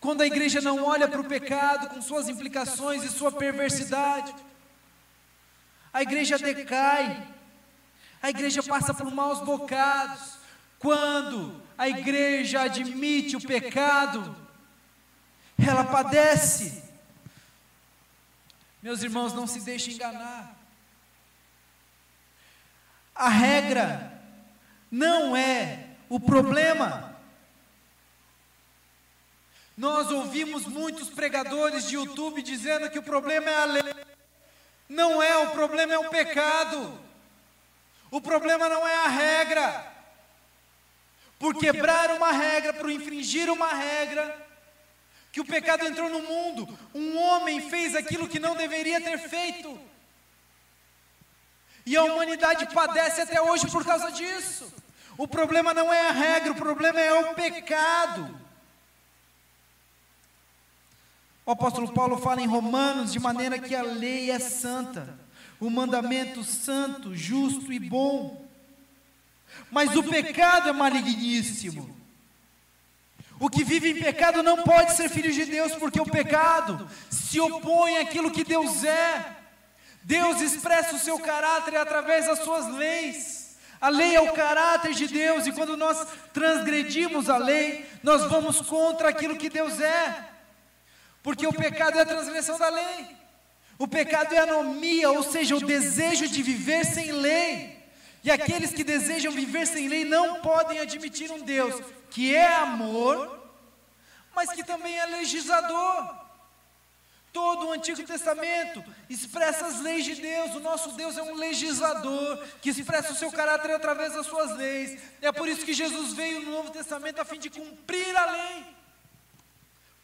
Speaker 1: Quando a igreja não olha para o pecado com suas implicações e sua perversidade, a igreja decai, a igreja passa por maus bocados. Quando a igreja admite o pecado, ela padece. Meus irmãos, não se deixem enganar. A regra não é o problema. Nós ouvimos muitos pregadores de YouTube dizendo que o problema é a lei. Não é, o problema é o pecado. O problema não é a regra. Por quebrar uma regra, por infringir uma regra, que o pecado entrou no mundo, um homem fez aquilo que não deveria ter feito. E a humanidade padece até hoje por causa disso. O problema não é a regra, o problema é o pecado. O apóstolo Paulo fala em Romanos de maneira que a lei é santa, o mandamento santo, justo e bom. Mas o pecado é maligníssimo. O que vive em pecado não pode ser filho de Deus, porque o pecado se opõe àquilo que Deus é. Deus expressa o seu caráter através das suas leis. A lei é o caráter de Deus, e quando nós transgredimos a lei, nós vamos contra aquilo que Deus é. Porque o pecado é a transgressão da lei. O pecado é anomia, ou seja, o desejo de viver sem lei. E aqueles que desejam viver sem lei não podem admitir um Deus que é amor, mas que também é legislador. Todo o Antigo Testamento expressa as leis de Deus. O nosso Deus é um legislador que expressa o seu caráter através das suas leis. É por isso que Jesus veio no Novo Testamento a fim de cumprir a lei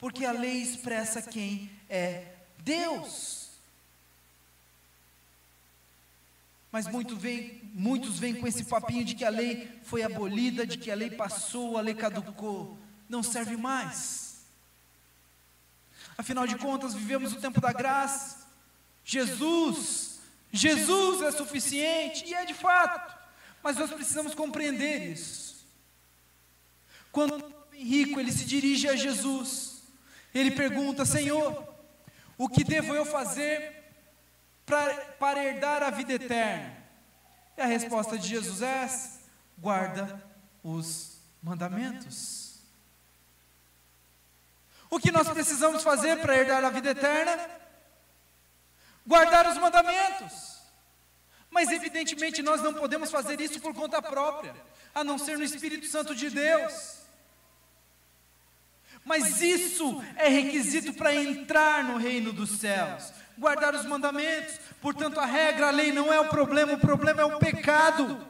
Speaker 1: porque a lei expressa quem é Deus. Mas muito vem, muitos vêm com esse papinho de que a lei foi abolida, de que a lei passou, a lei caducou. Não serve mais. Afinal de contas, vivemos o tempo da graça. Jesus, Jesus é suficiente, e é de fato. Mas nós precisamos compreender isso. Quando o rico ele se dirige a Jesus, ele pergunta: Senhor, o que devo eu fazer para herdar a vida eterna? E a resposta de Jesus é: guarda os mandamentos. O que nós precisamos fazer para herdar a vida eterna? Guardar os mandamentos. Mas evidentemente nós não podemos fazer isso por conta própria, a não ser no Espírito Santo de Deus. Mas isso é requisito para entrar no reino dos céus. Guardar os mandamentos. Portanto, a regra, a lei não é o problema, o problema é o pecado.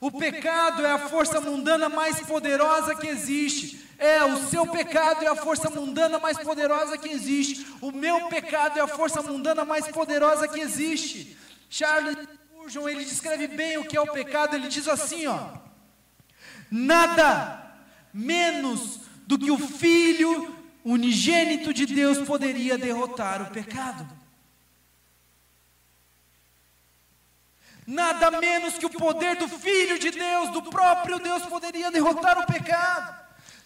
Speaker 1: O pecado é a força mundana mais poderosa que existe. É, o seu pecado é a força mundana mais poderosa que existe. O meu pecado é a força mundana mais poderosa que existe. Charles Spurgeon, ele descreve bem o que é o pecado. Ele diz assim, ó: Nada menos do que o Filho unigênito de Deus poderia derrotar o pecado. Nada menos que o poder do Filho de Deus, do próprio Deus, poderia derrotar o pecado.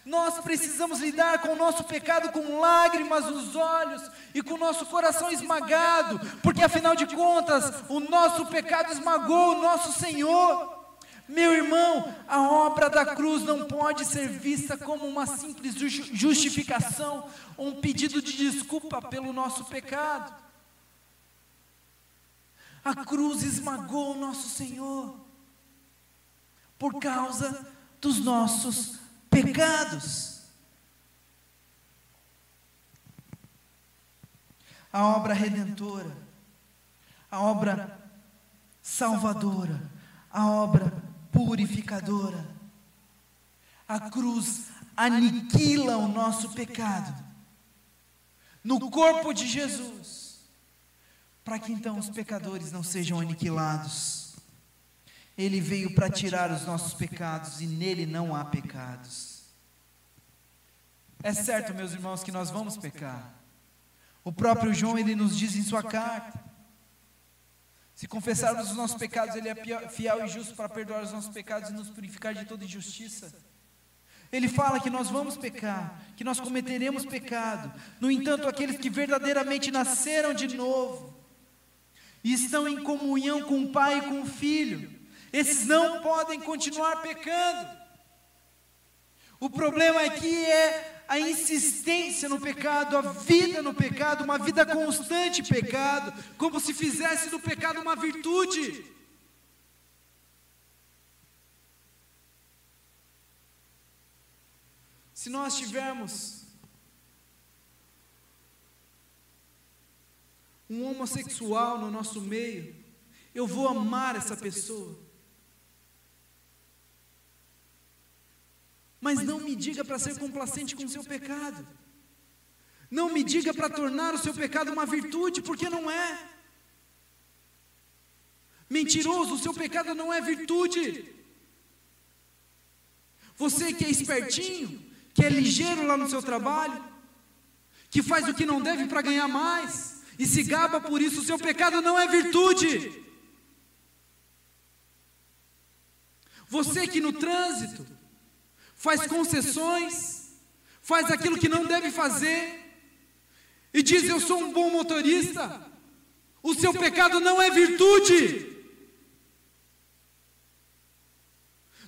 Speaker 1: Nós precisamos lidar com o nosso pecado com lágrimas nos olhos e com o nosso coração esmagado, porque afinal de contas, o nosso pecado esmagou o nosso Senhor. Meu irmão, a obra da cruz não pode ser vista como uma simples justificação ou um pedido de desculpa pelo nosso pecado. A cruz esmagou o nosso Senhor por causa dos nossos pecados. A obra redentora, a obra salvadora, a obra purificadora A cruz aniquila o nosso pecado no corpo de Jesus, para que então os pecadores não sejam aniquilados. Ele veio para tirar os nossos pecados e nele não há pecados. É certo, meus irmãos, que nós vamos pecar. O próprio João ele nos diz em sua carta: se confessarmos os nossos pecados, ele é fiel e justo para perdoar os nossos pecados e nos purificar de toda injustiça. Ele fala que nós vamos pecar, que nós cometeremos pecado. No entanto, aqueles que verdadeiramente nasceram de novo e estão em comunhão com o Pai e com o Filho, esses não podem continuar pecando. O problema aqui é a insistência no pecado, a vida no pecado, uma vida constante pecado, como se fizesse do pecado uma virtude. Se nós tivermos um homossexual no nosso meio, eu vou amar essa pessoa. Mas não me diga para ser complacente com o seu pecado. Não me diga para tornar o seu pecado uma virtude, porque não é. Mentiroso, o seu pecado não é virtude. Você que é espertinho, que é ligeiro lá no seu trabalho, que faz o que não deve para ganhar mais, e se gaba por isso, o seu pecado não é virtude. Você que no trânsito faz concessões, faz aquilo que não deve fazer, e diz: Eu sou um bom motorista, o seu pecado não é virtude.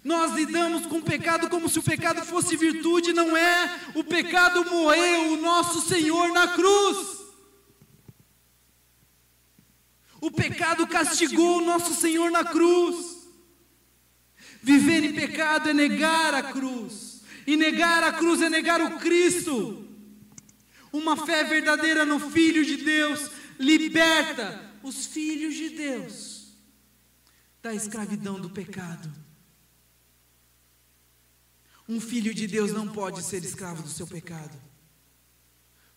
Speaker 1: Nós lidamos com o pecado como se o pecado fosse virtude, não é. O pecado morreu o nosso Senhor na cruz. O pecado castigou o nosso Senhor na cruz. Viver em pecado é negar a cruz, e negar a cruz é negar o Cristo. Uma fé verdadeira no Filho de Deus liberta os filhos de Deus da escravidão do pecado. Um filho de Deus não pode ser escravo do seu pecado,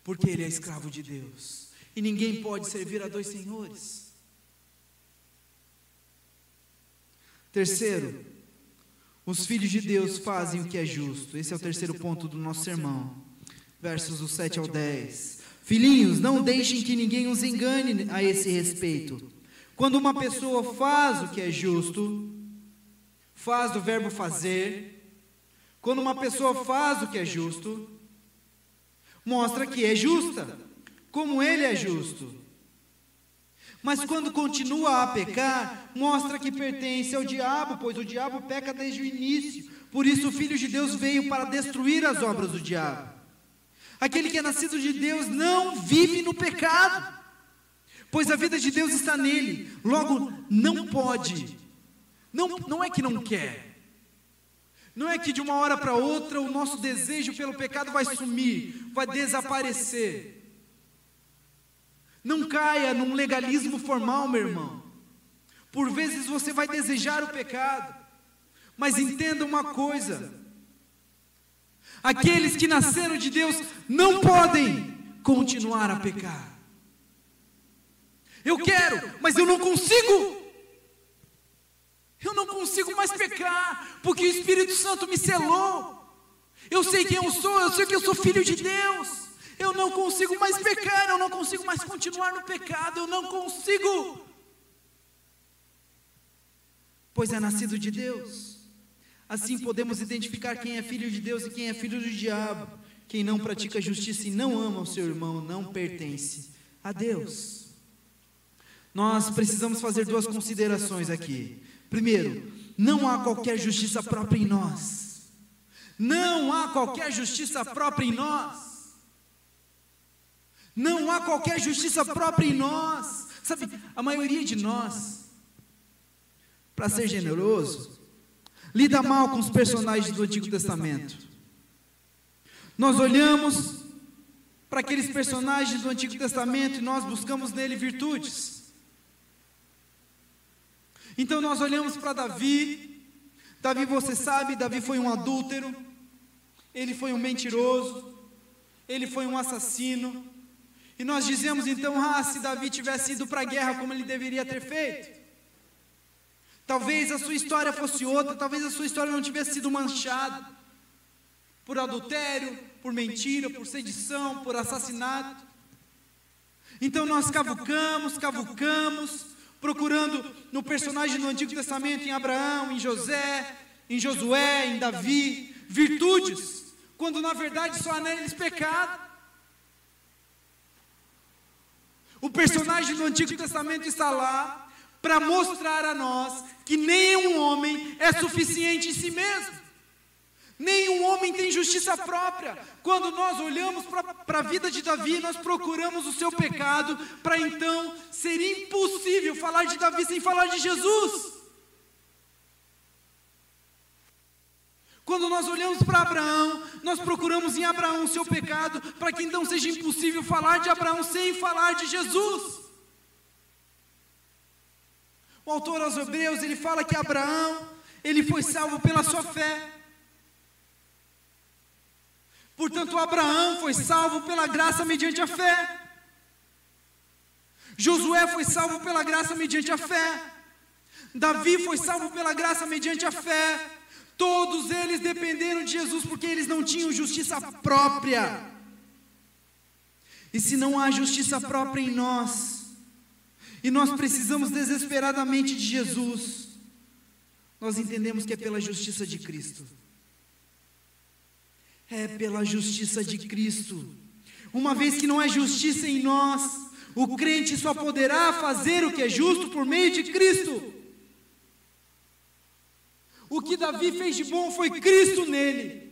Speaker 1: porque ele é escravo de Deus. E ninguém pode servir a dois senhores. Terceiro, os filhos de Deus fazem o que é justo. Esse é o terceiro ponto do nosso sermão. Versos do 7 ao 10. Filhinhos, não deixem que ninguém os engane a esse respeito. Quando uma pessoa faz o que é justo, faz do verbo fazer, quando uma pessoa faz o que é justo, mostra que é justa, como ele é justo. Mas quando continua a pecar, mostra que pertence ao diabo, pois o diabo peca desde o início. Por isso o Filho de Deus veio para destruir as obras do diabo. Aquele que é nascido de Deus não vive no pecado, pois a vida de Deus está nele. Logo, não pode, não, não é que não quer, não é que de uma hora para outra o nosso desejo pelo pecado vai sumir, vai desaparecer. Não caia num legalismo formal, meu irmão. Por vezes você vai desejar o pecado, mas entenda uma coisa: aqueles que nasceram de Deus não podem continuar a pecar. Eu quero, mas eu não consigo. Eu não consigo mais pecar, porque o Espírito Santo me selou. Eu sei quem eu sou, eu sei que eu sou filho de Deus. Eu não consigo mais pecar, eu não consigo mais continuar no pecado, eu não consigo. Pois é nascido de Deus. Assim podemos identificar quem é filho de Deus e quem é filho do diabo. Quem não pratica justiça e não ama o seu irmão não pertence a Deus. Nós precisamos fazer duas considerações aqui. Primeiro, não há qualquer justiça própria em nós. Não há qualquer justiça própria em nós. Não há qualquer justiça própria em nós. Sabe, a maioria de nós, para ser generoso, lida mal com os personagens do Antigo Testamento. Nós olhamos para aqueles personagens do Antigo Testamento e nós buscamos nele virtudes. Então nós olhamos para Davi. Davi, você sabe, Davi foi um adúltero. ele foi um mentiroso, ele foi um assassino. E nós dizemos então, ah, se Davi tivesse ido para a guerra como ele deveria ter feito. Talvez a sua história fosse outra, talvez a sua história não tivesse sido manchada por adultério, por mentira, por sedição, por assassinato. Então nós cavucamos, cavucamos, procurando no personagem do Antigo Testamento, em Abraão, em José, em Josué, em Davi, virtudes, quando na verdade só há neles pecado. O personagem do Antigo Testamento está lá para mostrar a nós que nenhum homem é suficiente em si mesmo. Nenhum homem tem justiça própria. Quando nós olhamos para a vida de Davi, nós procuramos o seu pecado, para então ser impossível falar de Davi sem falar de Jesus. Quando nós olhamos para Abraão, nós procuramos em Abraão o seu pecado, para que então seja impossível falar de Abraão sem falar de Jesus. O autor aos Hebreus, ele fala que Abraão, ele foi salvo pela sua fé. Portanto, Abraão foi salvo pela graça mediante a fé. Josué foi salvo pela graça mediante a fé. Davi foi salvo pela graça mediante a fé. Todos eles dependeram de Jesus porque eles não tinham justiça própria. E se não há justiça própria em nós, e nós precisamos desesperadamente de Jesus, nós entendemos que é pela justiça de Cristo é pela justiça de Cristo. Uma vez que não é justiça em nós, o crente só poderá fazer o que é justo por meio de Cristo. O que Davi fez de bom foi Cristo nele.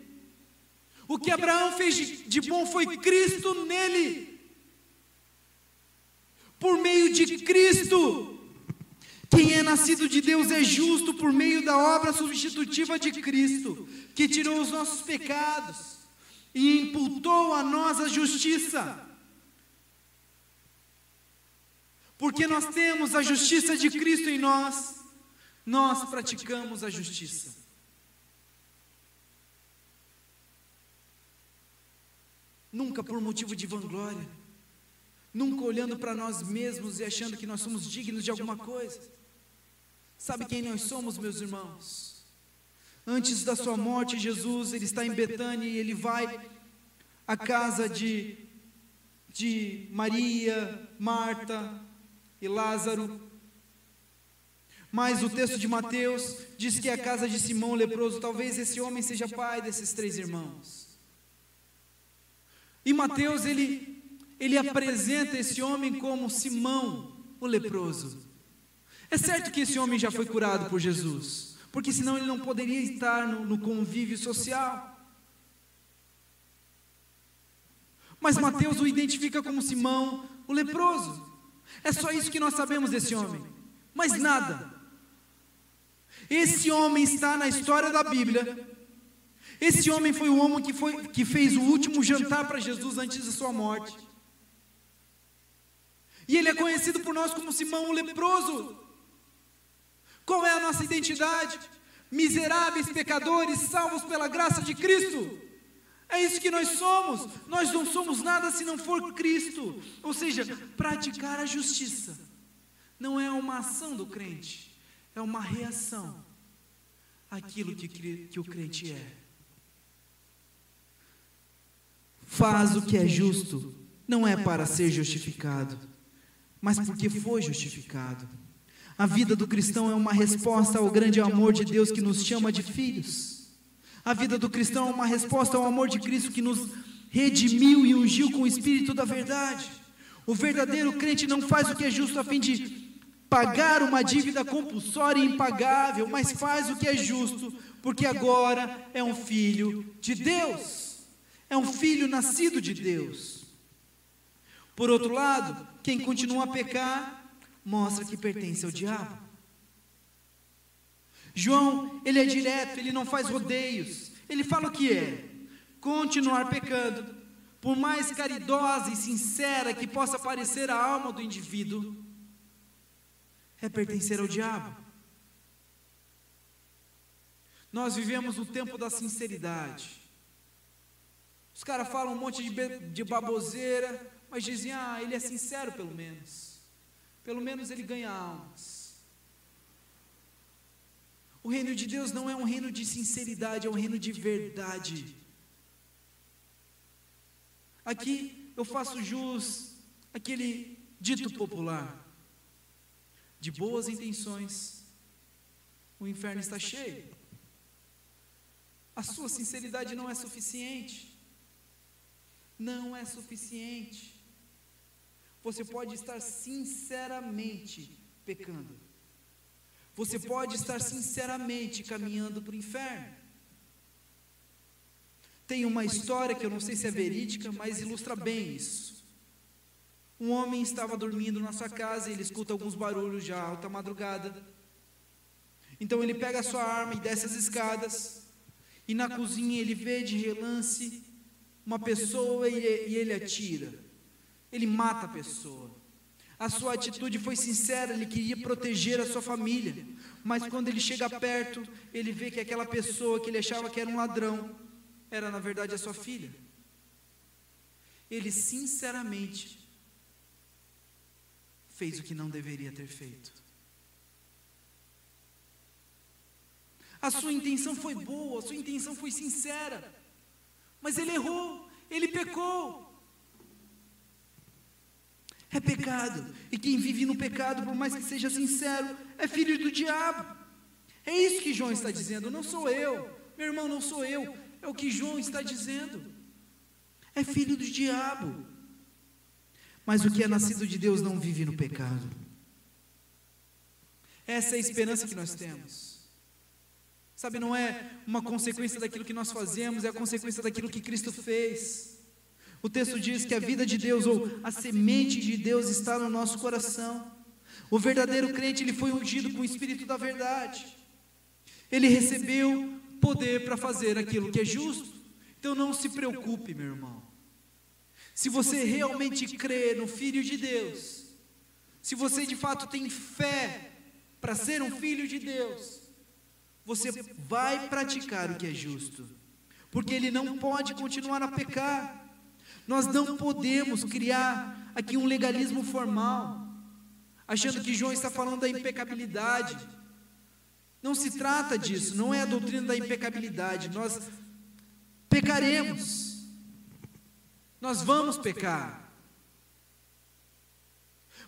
Speaker 1: O que Abraão fez de bom foi Cristo nele. Por meio de Cristo. Quem é nascido de Deus é justo por meio da obra substitutiva de Cristo, que tirou os nossos pecados e imputou a nós a justiça. Porque nós temos a justiça de Cristo em nós, nós praticamos a justiça. Nunca por motivo de vanglória, nunca olhando para nós mesmos e achando que nós somos dignos de alguma coisa. Sabe quem nós somos, meus irmãos? Antes da sua morte, Jesus, ele está em Betânia e ele vai à casa de, de Maria, Marta e Lázaro. Mas o texto de Mateus diz que é a casa de Simão leproso, talvez esse homem seja pai desses três irmãos. E Mateus ele ele apresenta esse homem como Simão, o leproso. É certo que esse homem já foi curado por Jesus, porque senão ele não poderia estar no, no convívio social. Mas Mateus o identifica como Simão, o leproso. É só isso que nós sabemos desse homem, mais nada. Esse homem está na história da Bíblia. Esse homem foi o homem que, foi, que fez o último jantar para Jesus antes da sua morte. E ele é conhecido por nós como Simão o leproso. Qual é a nossa identidade? Miseráveis pecadores salvos pela graça de Cristo. É isso que nós somos. Nós não somos nada se não for Cristo. Ou seja, praticar a justiça não é uma ação do crente, é uma reação àquilo que, que o crente é. Faz o que é justo, não é para ser justificado, mas porque foi justificado. A vida do cristão é uma resposta ao grande amor de Deus que nos chama de filhos. A vida do cristão é uma resposta ao amor de Cristo que nos redimiu e ungiu com o Espírito da verdade. O verdadeiro crente não faz o que é justo a fim de pagar uma dívida compulsória e impagável, mas faz o que é justo, porque agora é um filho de Deus. É um filho nascido de Deus. Por outro lado, quem continua a pecar mostra que pertence ao diabo. João, ele é direto, ele não faz rodeios. Ele fala o que é: continuar pecando, por mais caridosa e sincera que possa parecer a alma do indivíduo, é pertencer ao diabo. Nós vivemos no tempo da sinceridade. Os caras falam um monte de, de baboseira, mas dizem, ah, ele é sincero pelo menos. Pelo menos ele ganha almas. O reino de Deus não é um reino de sinceridade, é um reino de verdade. Aqui eu faço jus àquele dito popular: de boas intenções, o inferno está cheio. A sua sinceridade não é suficiente. Não é suficiente. Você pode estar sinceramente pecando. Você pode estar sinceramente caminhando para o inferno. Tem uma história que eu não sei se é verídica, mas ilustra bem isso. Um homem estava dormindo na sua casa e ele escuta alguns barulhos já alta madrugada. Então ele pega a sua arma e desce as escadas. E na cozinha ele vê de relance uma pessoa e ele atira. Ele mata a pessoa. A sua atitude foi sincera, ele queria proteger a sua família. Mas quando ele chega perto, ele vê que aquela pessoa que ele achava que era um ladrão, era na verdade a sua filha. Ele sinceramente fez o que não deveria ter feito. A sua intenção foi boa, a sua intenção foi sincera, mas ele errou, ele pecou. É pecado, e quem vive no pecado, por mais que seja sincero, é filho do diabo. É isso que João está dizendo, não sou eu, meu irmão, não sou eu, é o que João está dizendo. É filho do diabo. Mas o que é nascido de Deus não vive no pecado. Essa é a esperança que nós temos. Sabe, não é uma consequência daquilo que nós fazemos, é a consequência daquilo que Cristo fez. O texto diz que a vida de Deus ou a semente de Deus está no nosso coração. O verdadeiro crente, ele foi ungido com o espírito da verdade. Ele recebeu poder para fazer aquilo que é justo. Então não se preocupe, meu irmão. Se você realmente crê no Filho de Deus, se você de fato tem fé para ser um filho de Deus, você vai praticar o que é justo, porque ele não pode continuar a pecar. Nós não podemos criar aqui um legalismo formal, achando que João está falando da impecabilidade. Não se trata disso, não é a doutrina da impecabilidade. Nós pecaremos. Nós vamos pecar.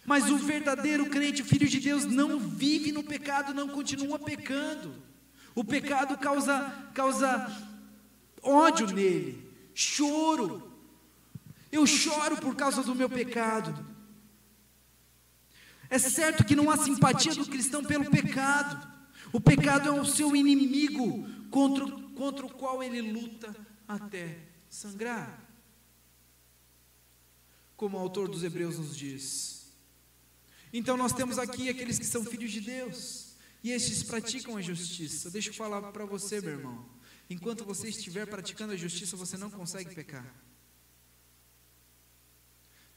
Speaker 1: Mas o verdadeiro crente, o filho de Deus, não vive no pecado, não continua pecando. O pecado causa, causa ódio nele, choro. Eu choro por causa do meu pecado. É certo que não há simpatia do cristão pelo pecado. O pecado é o seu inimigo contra, contra o qual ele luta até sangrar como o autor dos Hebreus nos diz. Então nós temos aqui aqueles que são filhos de Deus, e estes praticam a justiça. Deixa eu falar para você, meu irmão. Enquanto você estiver praticando a justiça, você não consegue pecar.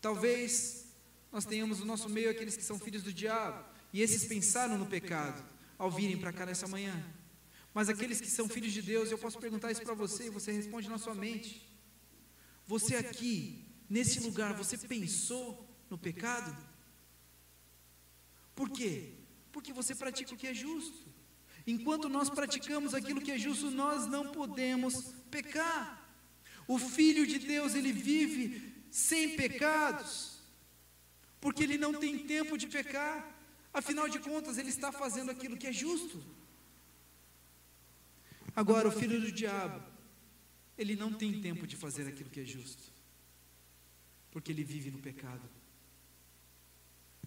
Speaker 1: Talvez nós tenhamos no nosso meio aqueles que são filhos do diabo, e esses pensaram no pecado ao virem para cá nessa manhã. Mas aqueles que são filhos de Deus, eu posso perguntar isso para você e você responde na sua mente. Você aqui nesse lugar, você pensou no pecado? Por quê? Porque você pratica o que é justo. Enquanto nós praticamos aquilo que é justo, nós não podemos pecar. O Filho de Deus, ele vive sem pecados, porque ele não tem tempo de pecar. Afinal de contas, ele está fazendo aquilo que é justo. Agora, o filho do diabo, ele não tem tempo de fazer aquilo que é justo porque ele vive no pecado.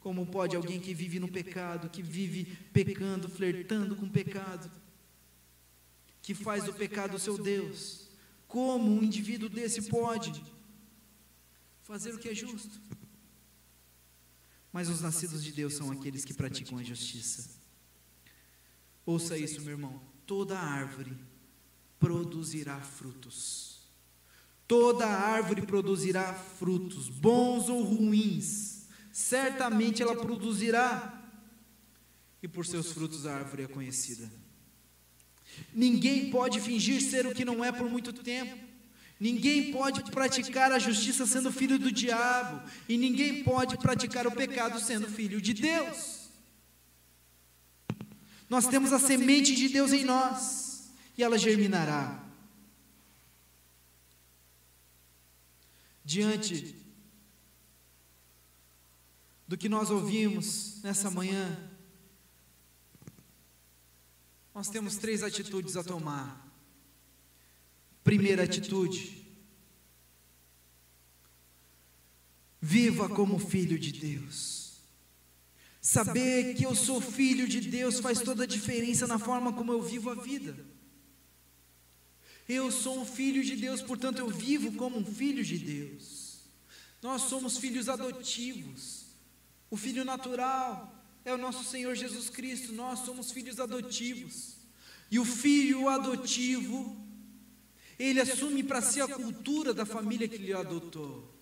Speaker 1: Como pode alguém que vive no pecado, que vive pecando, flertando com o pecado, que faz do pecado o seu Deus, como um indivíduo desse pode fazer o que é justo? Mas os nascidos de Deus são aqueles que praticam a justiça. Ouça isso, meu irmão. Toda árvore produzirá frutos. Toda árvore produzirá frutos, bons ou ruins, certamente ela produzirá, e por seus frutos a árvore é conhecida. Ninguém pode fingir ser o que não é por muito tempo. Ninguém pode praticar a justiça sendo filho do diabo, e ninguém pode praticar o pecado sendo filho de Deus. Nós temos a semente de Deus em nós, e ela germinará. Diante do que nós ouvimos nessa manhã, nós temos três atitudes a tomar. Primeira atitude: viva como filho de Deus. Saber que eu sou filho de Deus faz toda a diferença na forma como eu vivo a vida. Eu sou um filho de Deus, portanto eu vivo como um filho de Deus. Nós somos filhos adotivos. O filho natural é o nosso Senhor Jesus Cristo, nós somos filhos adotivos. E o filho adotivo, ele assume para si a cultura da família que lhe adotou.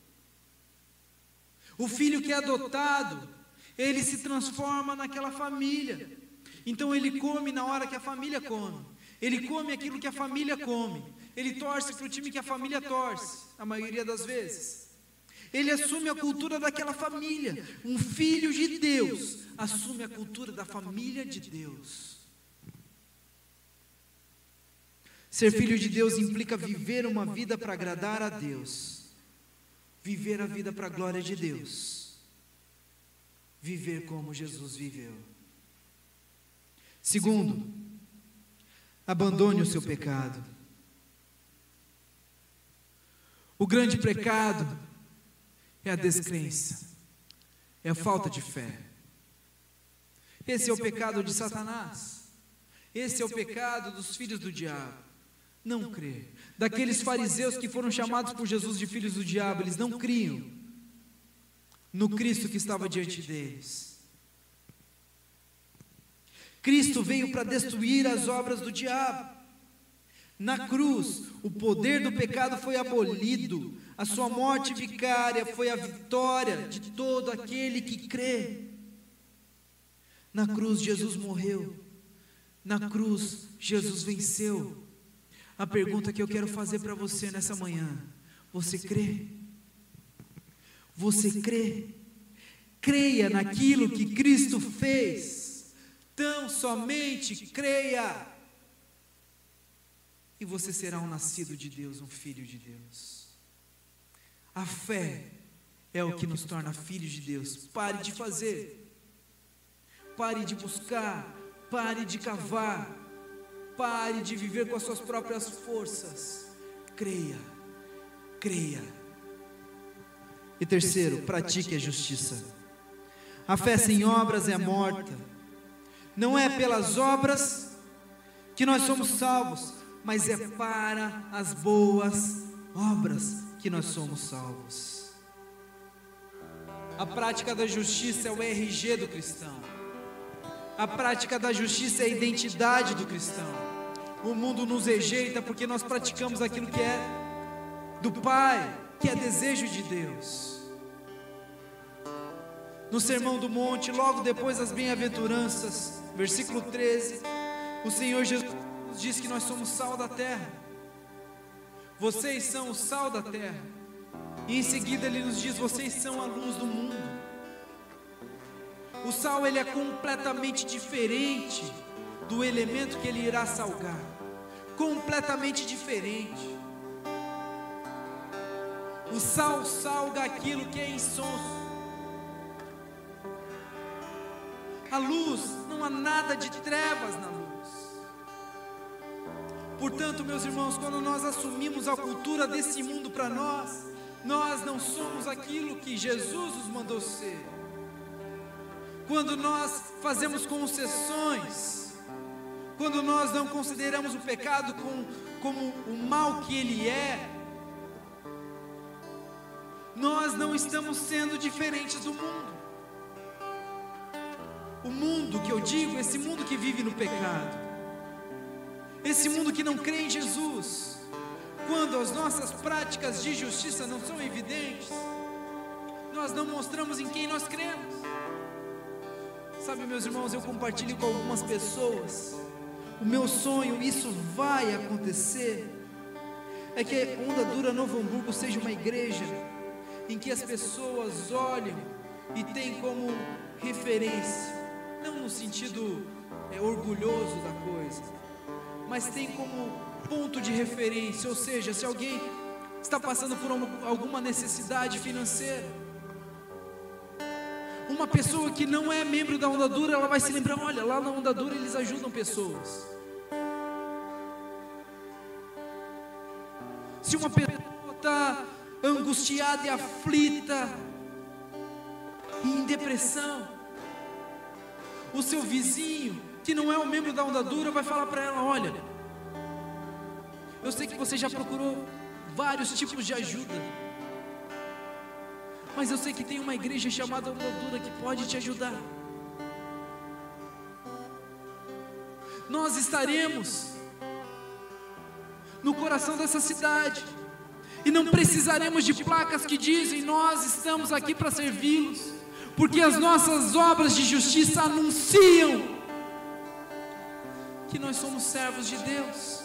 Speaker 1: O filho que é adotado, ele se transforma naquela família. Então ele come na hora que a família come. Ele come aquilo que a família come. Ele torce para o time que a família torce, a maioria das vezes. Ele assume a cultura daquela família. Um filho de Deus assume a cultura da família de Deus. Ser filho de Deus implica viver uma vida para agradar a Deus, viver a vida para a glória de Deus, viver como Jesus viveu. Segundo, abandone o seu pecado. O grande pecado é a descrença, é a falta de fé. Esse é o pecado de Satanás. Esse é o pecado dos filhos do diabo. Não crer. Daqueles fariseus que foram chamados por Jesus de filhos do diabo, eles não criam no Cristo que estava diante deles. Cristo veio para destruir as obras do diabo. Na cruz, o poder do pecado foi abolido, a sua morte vicária foi a vitória de todo aquele que crê. Na cruz, Jesus morreu. Na cruz, Jesus venceu. A pergunta que eu quero fazer para você nessa manhã: você crê? Você crê? Creia naquilo que Cristo fez. Tão somente creia. E você será um nascido de Deus, um filho de Deus. A fé é o que nos torna filhos de Deus. Pare de fazer. Pare de buscar. Pare de cavar. Pare de viver com as suas próprias forças. Creia. Creia. E terceiro, pratique a justiça. A fé sem obras é morta. Não é pelas obras que nós somos salvos, mas é para as boas obras que nós somos salvos. A prática da justiça é o RG do cristão. A prática da justiça é a identidade do cristão. O mundo nos rejeita porque nós praticamos aquilo que é do Pai, que é desejo de Deus. No Sermão do Monte, logo depois das bem-aventuranças, versículo 13, o Senhor Jesus diz que nós somos sal da terra. Vocês são o sal da terra. E em seguida ele nos diz: vocês são a luz do mundo. O sal ele é completamente diferente do elemento que ele irá salgar. Completamente diferente. O sal salga aquilo que é insonso. A luz, há nada de trevas na luz. Portanto, meus irmãos, quando nós assumimos a cultura desse mundo para nós, nós não somos aquilo que Jesus nos mandou ser. Quando nós fazemos concessões, quando nós não consideramos o pecado como o mal que ele é, nós não estamos sendo diferentes do mundo. O mundo que eu digo, esse mundo que vive no pecado. Esse mundo que não crê em Jesus, quando as nossas práticas de justiça não são evidentes, nós não mostramos em quem nós cremos. Sabe, meus irmãos, eu compartilho com algumas pessoas o meu sonho, isso vai acontecer. é que Onda Dura Novo Hamburgo seja uma igreja em que as pessoas olham e têm como referência, não no sentido é, orgulhoso da coisa, mas tem como ponto de referência, ou seja, se alguém está passando por alguma necessidade financeira, uma pessoa que não é membro da Onda Dura, ela vai se lembrar: olha, lá na Onda Dura eles ajudam pessoas. Se uma pessoa está angustiada e aflita, e em depressão, o seu vizinho, que não é um membro da Onda Dura, vai falar para ela: olha, eu sei que você já procurou vários tipos de ajuda. Mas eu sei que tem uma igreja chamada Ondadura que pode te ajudar. Nós estaremos no coração dessa cidade. E não precisaremos de placas que dizem: Nós estamos aqui para servi-los, porque as nossas obras de justiça anunciam que nós somos servos de Deus,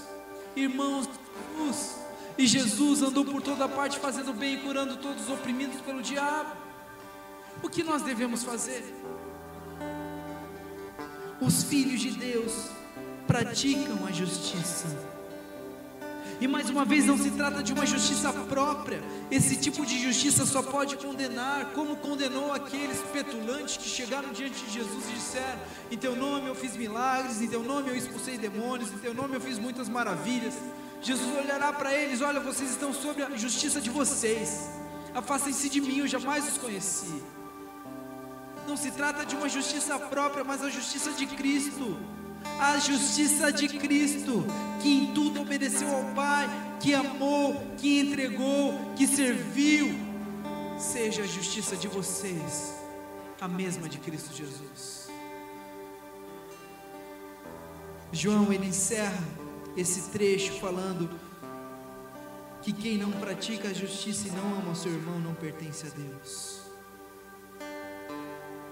Speaker 1: irmãos de Jesus. E Jesus andou por toda parte fazendo bem e curando todos os oprimidos pelo diabo. O que nós devemos fazer? Os filhos de Deus praticam a justiça. E mais uma vez, não se trata de uma justiça própria. Esse tipo de justiça só pode condenar, como condenou aqueles petulantes que chegaram diante de Jesus e disseram: Em teu nome eu fiz milagres, em teu nome eu expulsei demônios, em teu nome eu fiz muitas maravilhas. Jesus olhará para eles: Olha, vocês estão sob a justiça de vocês. Afastem-se de mim, eu jamais os conheci. Não se trata de uma justiça própria, mas a justiça de Cristo. A justiça de Cristo, que em tudo obedeceu ao Pai, que amou, que entregou, que serviu. Seja a justiça de vocês, a mesma de Cristo Jesus. João ele encerra esse trecho falando que quem não pratica a justiça e não ama o seu irmão não pertence a Deus.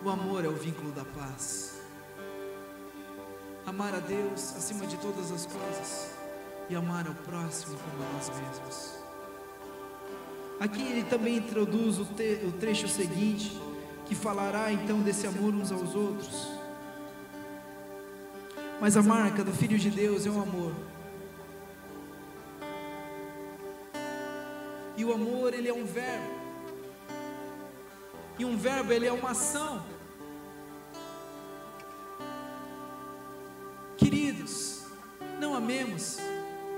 Speaker 1: O amor é o vínculo da paz. Amar a Deus acima de todas as coisas e amar ao próximo como a nós mesmos. Aqui ele também introduz o, te, o trecho seguinte, que falará então desse amor uns aos outros. Mas a marca do Filho de Deus é o amor. E o amor, ele é um verbo. E um verbo, ele é uma ação. Queridos, não amemos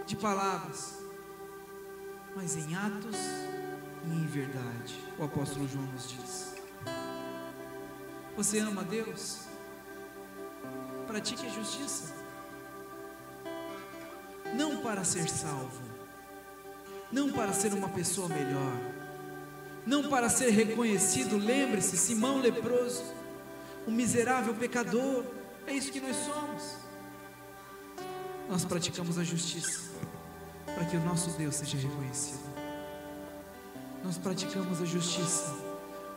Speaker 1: de palavras, mas em atos e em verdade. O apóstolo João nos diz. Você ama Deus? Pratique a justiça. Não para ser salvo, não para ser uma pessoa melhor, não para ser reconhecido. Lembre-se, Simão leproso, um miserável pecador, é isso que nós somos. Nós praticamos a justiça para que o nosso Deus seja reconhecido. Nós praticamos a justiça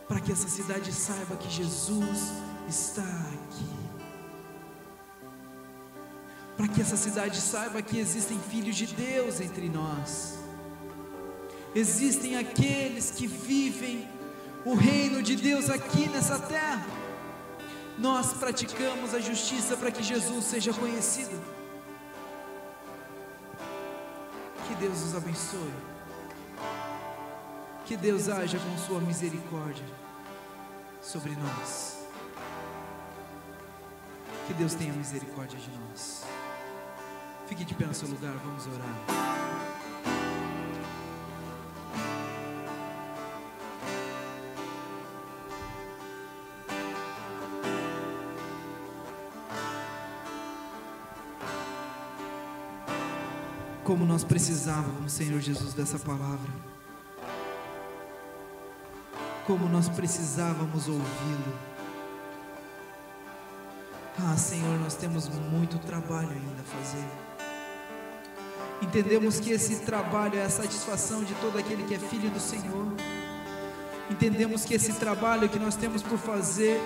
Speaker 1: para que essa cidade saiba que Jesus está aqui. Para que essa cidade saiba que existem filhos de Deus entre nós Existem aqueles que vivem o reino de Deus aqui nessa terra. Nós praticamos a justiça para que Jesus seja conhecido. Que Deus os abençoe. Que Deus haja com Sua misericórdia sobre nós. Que Deus tenha misericórdia de nós. Fique de pé no seu lugar, vamos orar. Como nós precisávamos, Senhor Jesus, dessa palavra. Como nós precisávamos ouvi-lo. Ah, Senhor, nós temos muito trabalho ainda a fazer. Entendemos que esse trabalho é a satisfação de todo aquele que é filho do Senhor. Entendemos que esse trabalho que nós temos por fazer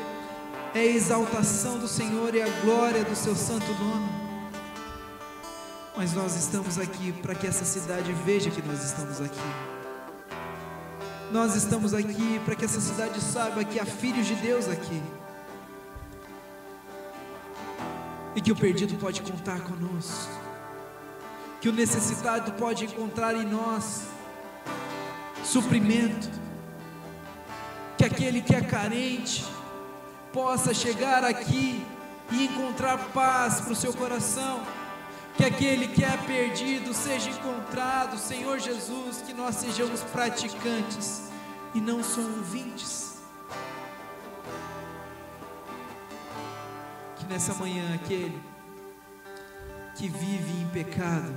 Speaker 1: é a exaltação do Senhor e a glória do seu santo nome. Mas nós estamos aqui para que essa cidade veja que nós estamos aqui. Nós estamos aqui para que essa cidade saiba que há filhos de Deus aqui. E que o perdido pode contar conosco. Que o necessitado pode encontrar em nós suprimento. Que aquele que é carente possa chegar aqui e encontrar paz para o seu coração. Que aquele que é perdido seja encontrado, Senhor Jesus, que nós sejamos praticantes e não só ouvintes. Que nessa manhã aquele que vive em pecado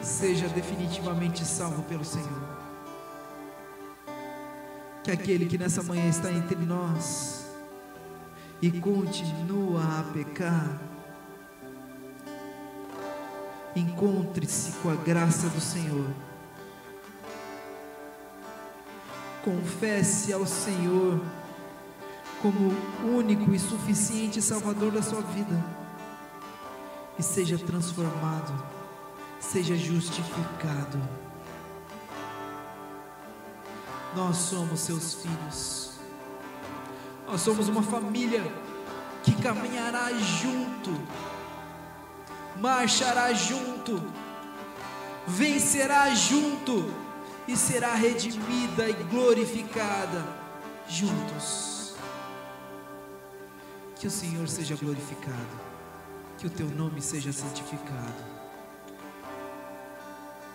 Speaker 1: seja definitivamente salvo pelo Senhor. Que aquele que nessa manhã está entre nós e continua a pecar, encontre-se com a graça do Senhor. Confesse ao Senhor como único e suficiente Salvador da sua vida e seja transformado, seja justificado. Nós somos seus filhos. Nós somos uma família que caminhará junto, marchará junto, vencerá junto e será redimida e glorificada juntos. Que o Senhor seja glorificado, que o teu nome seja santificado,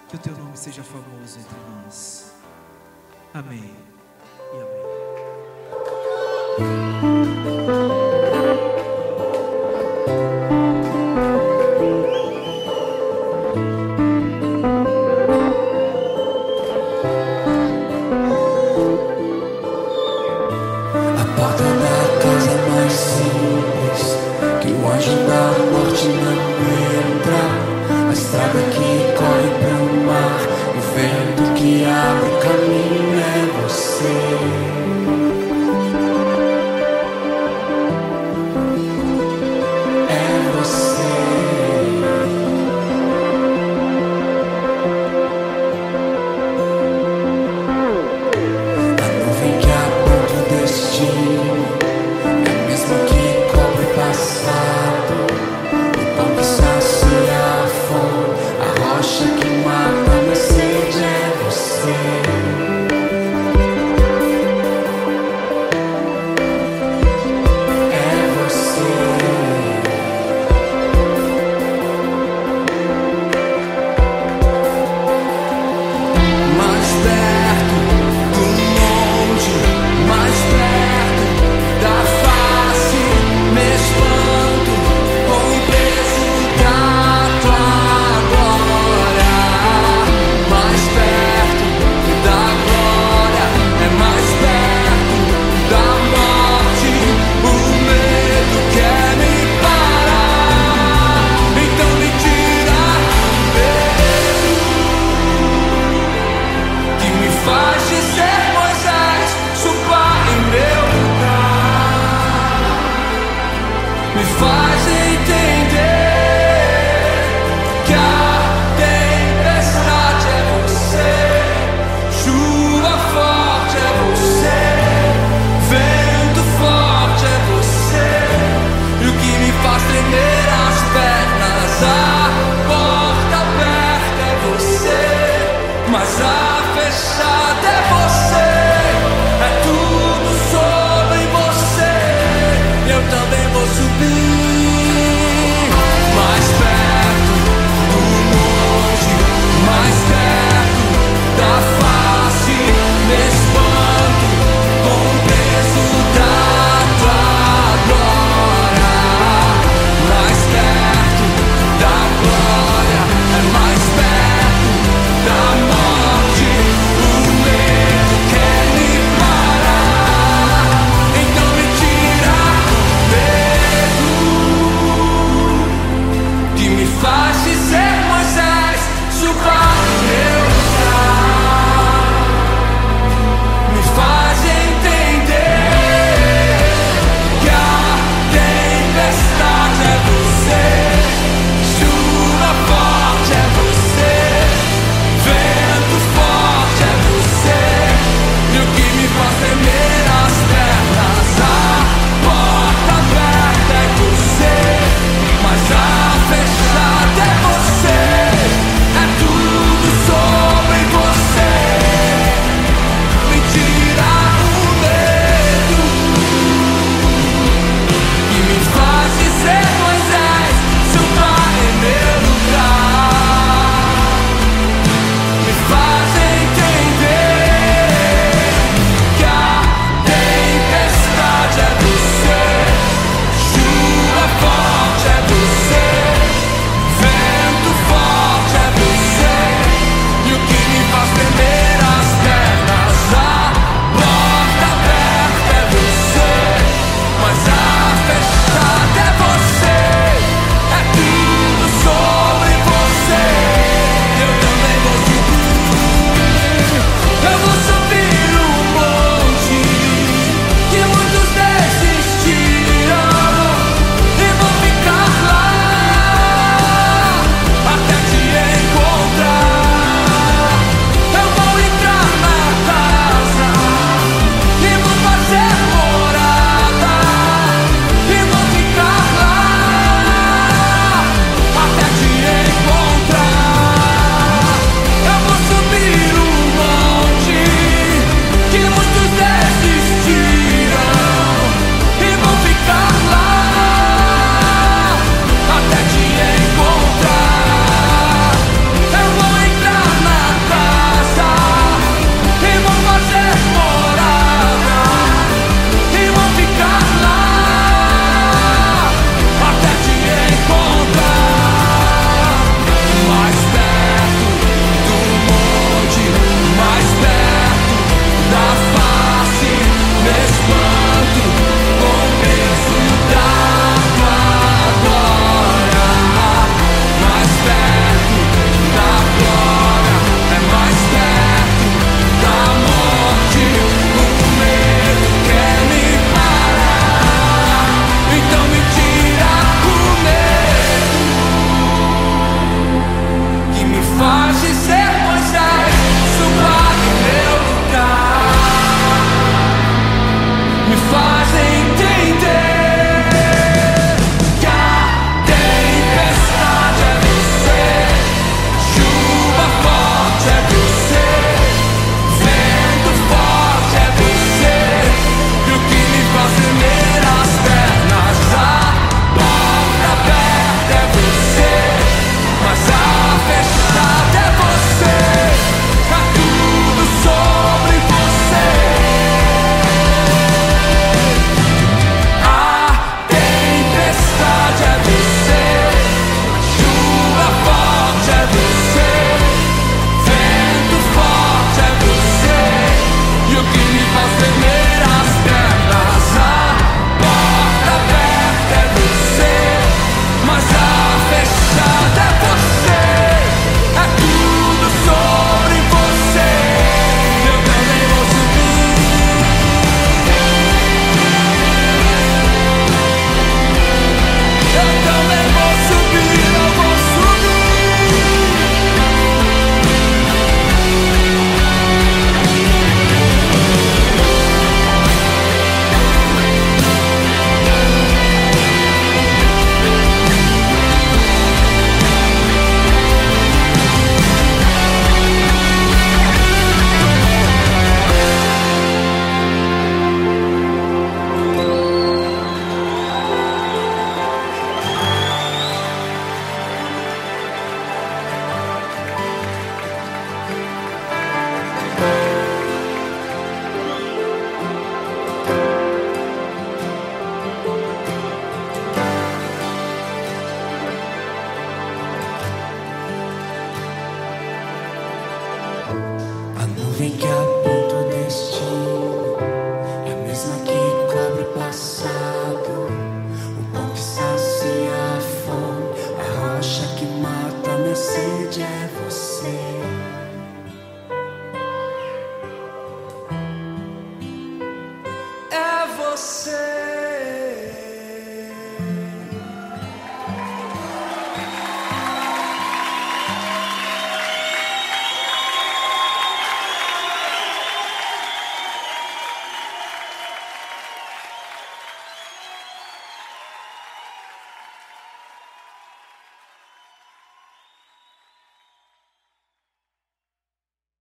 Speaker 1: que o teu nome seja famoso entre nós. Amém amém.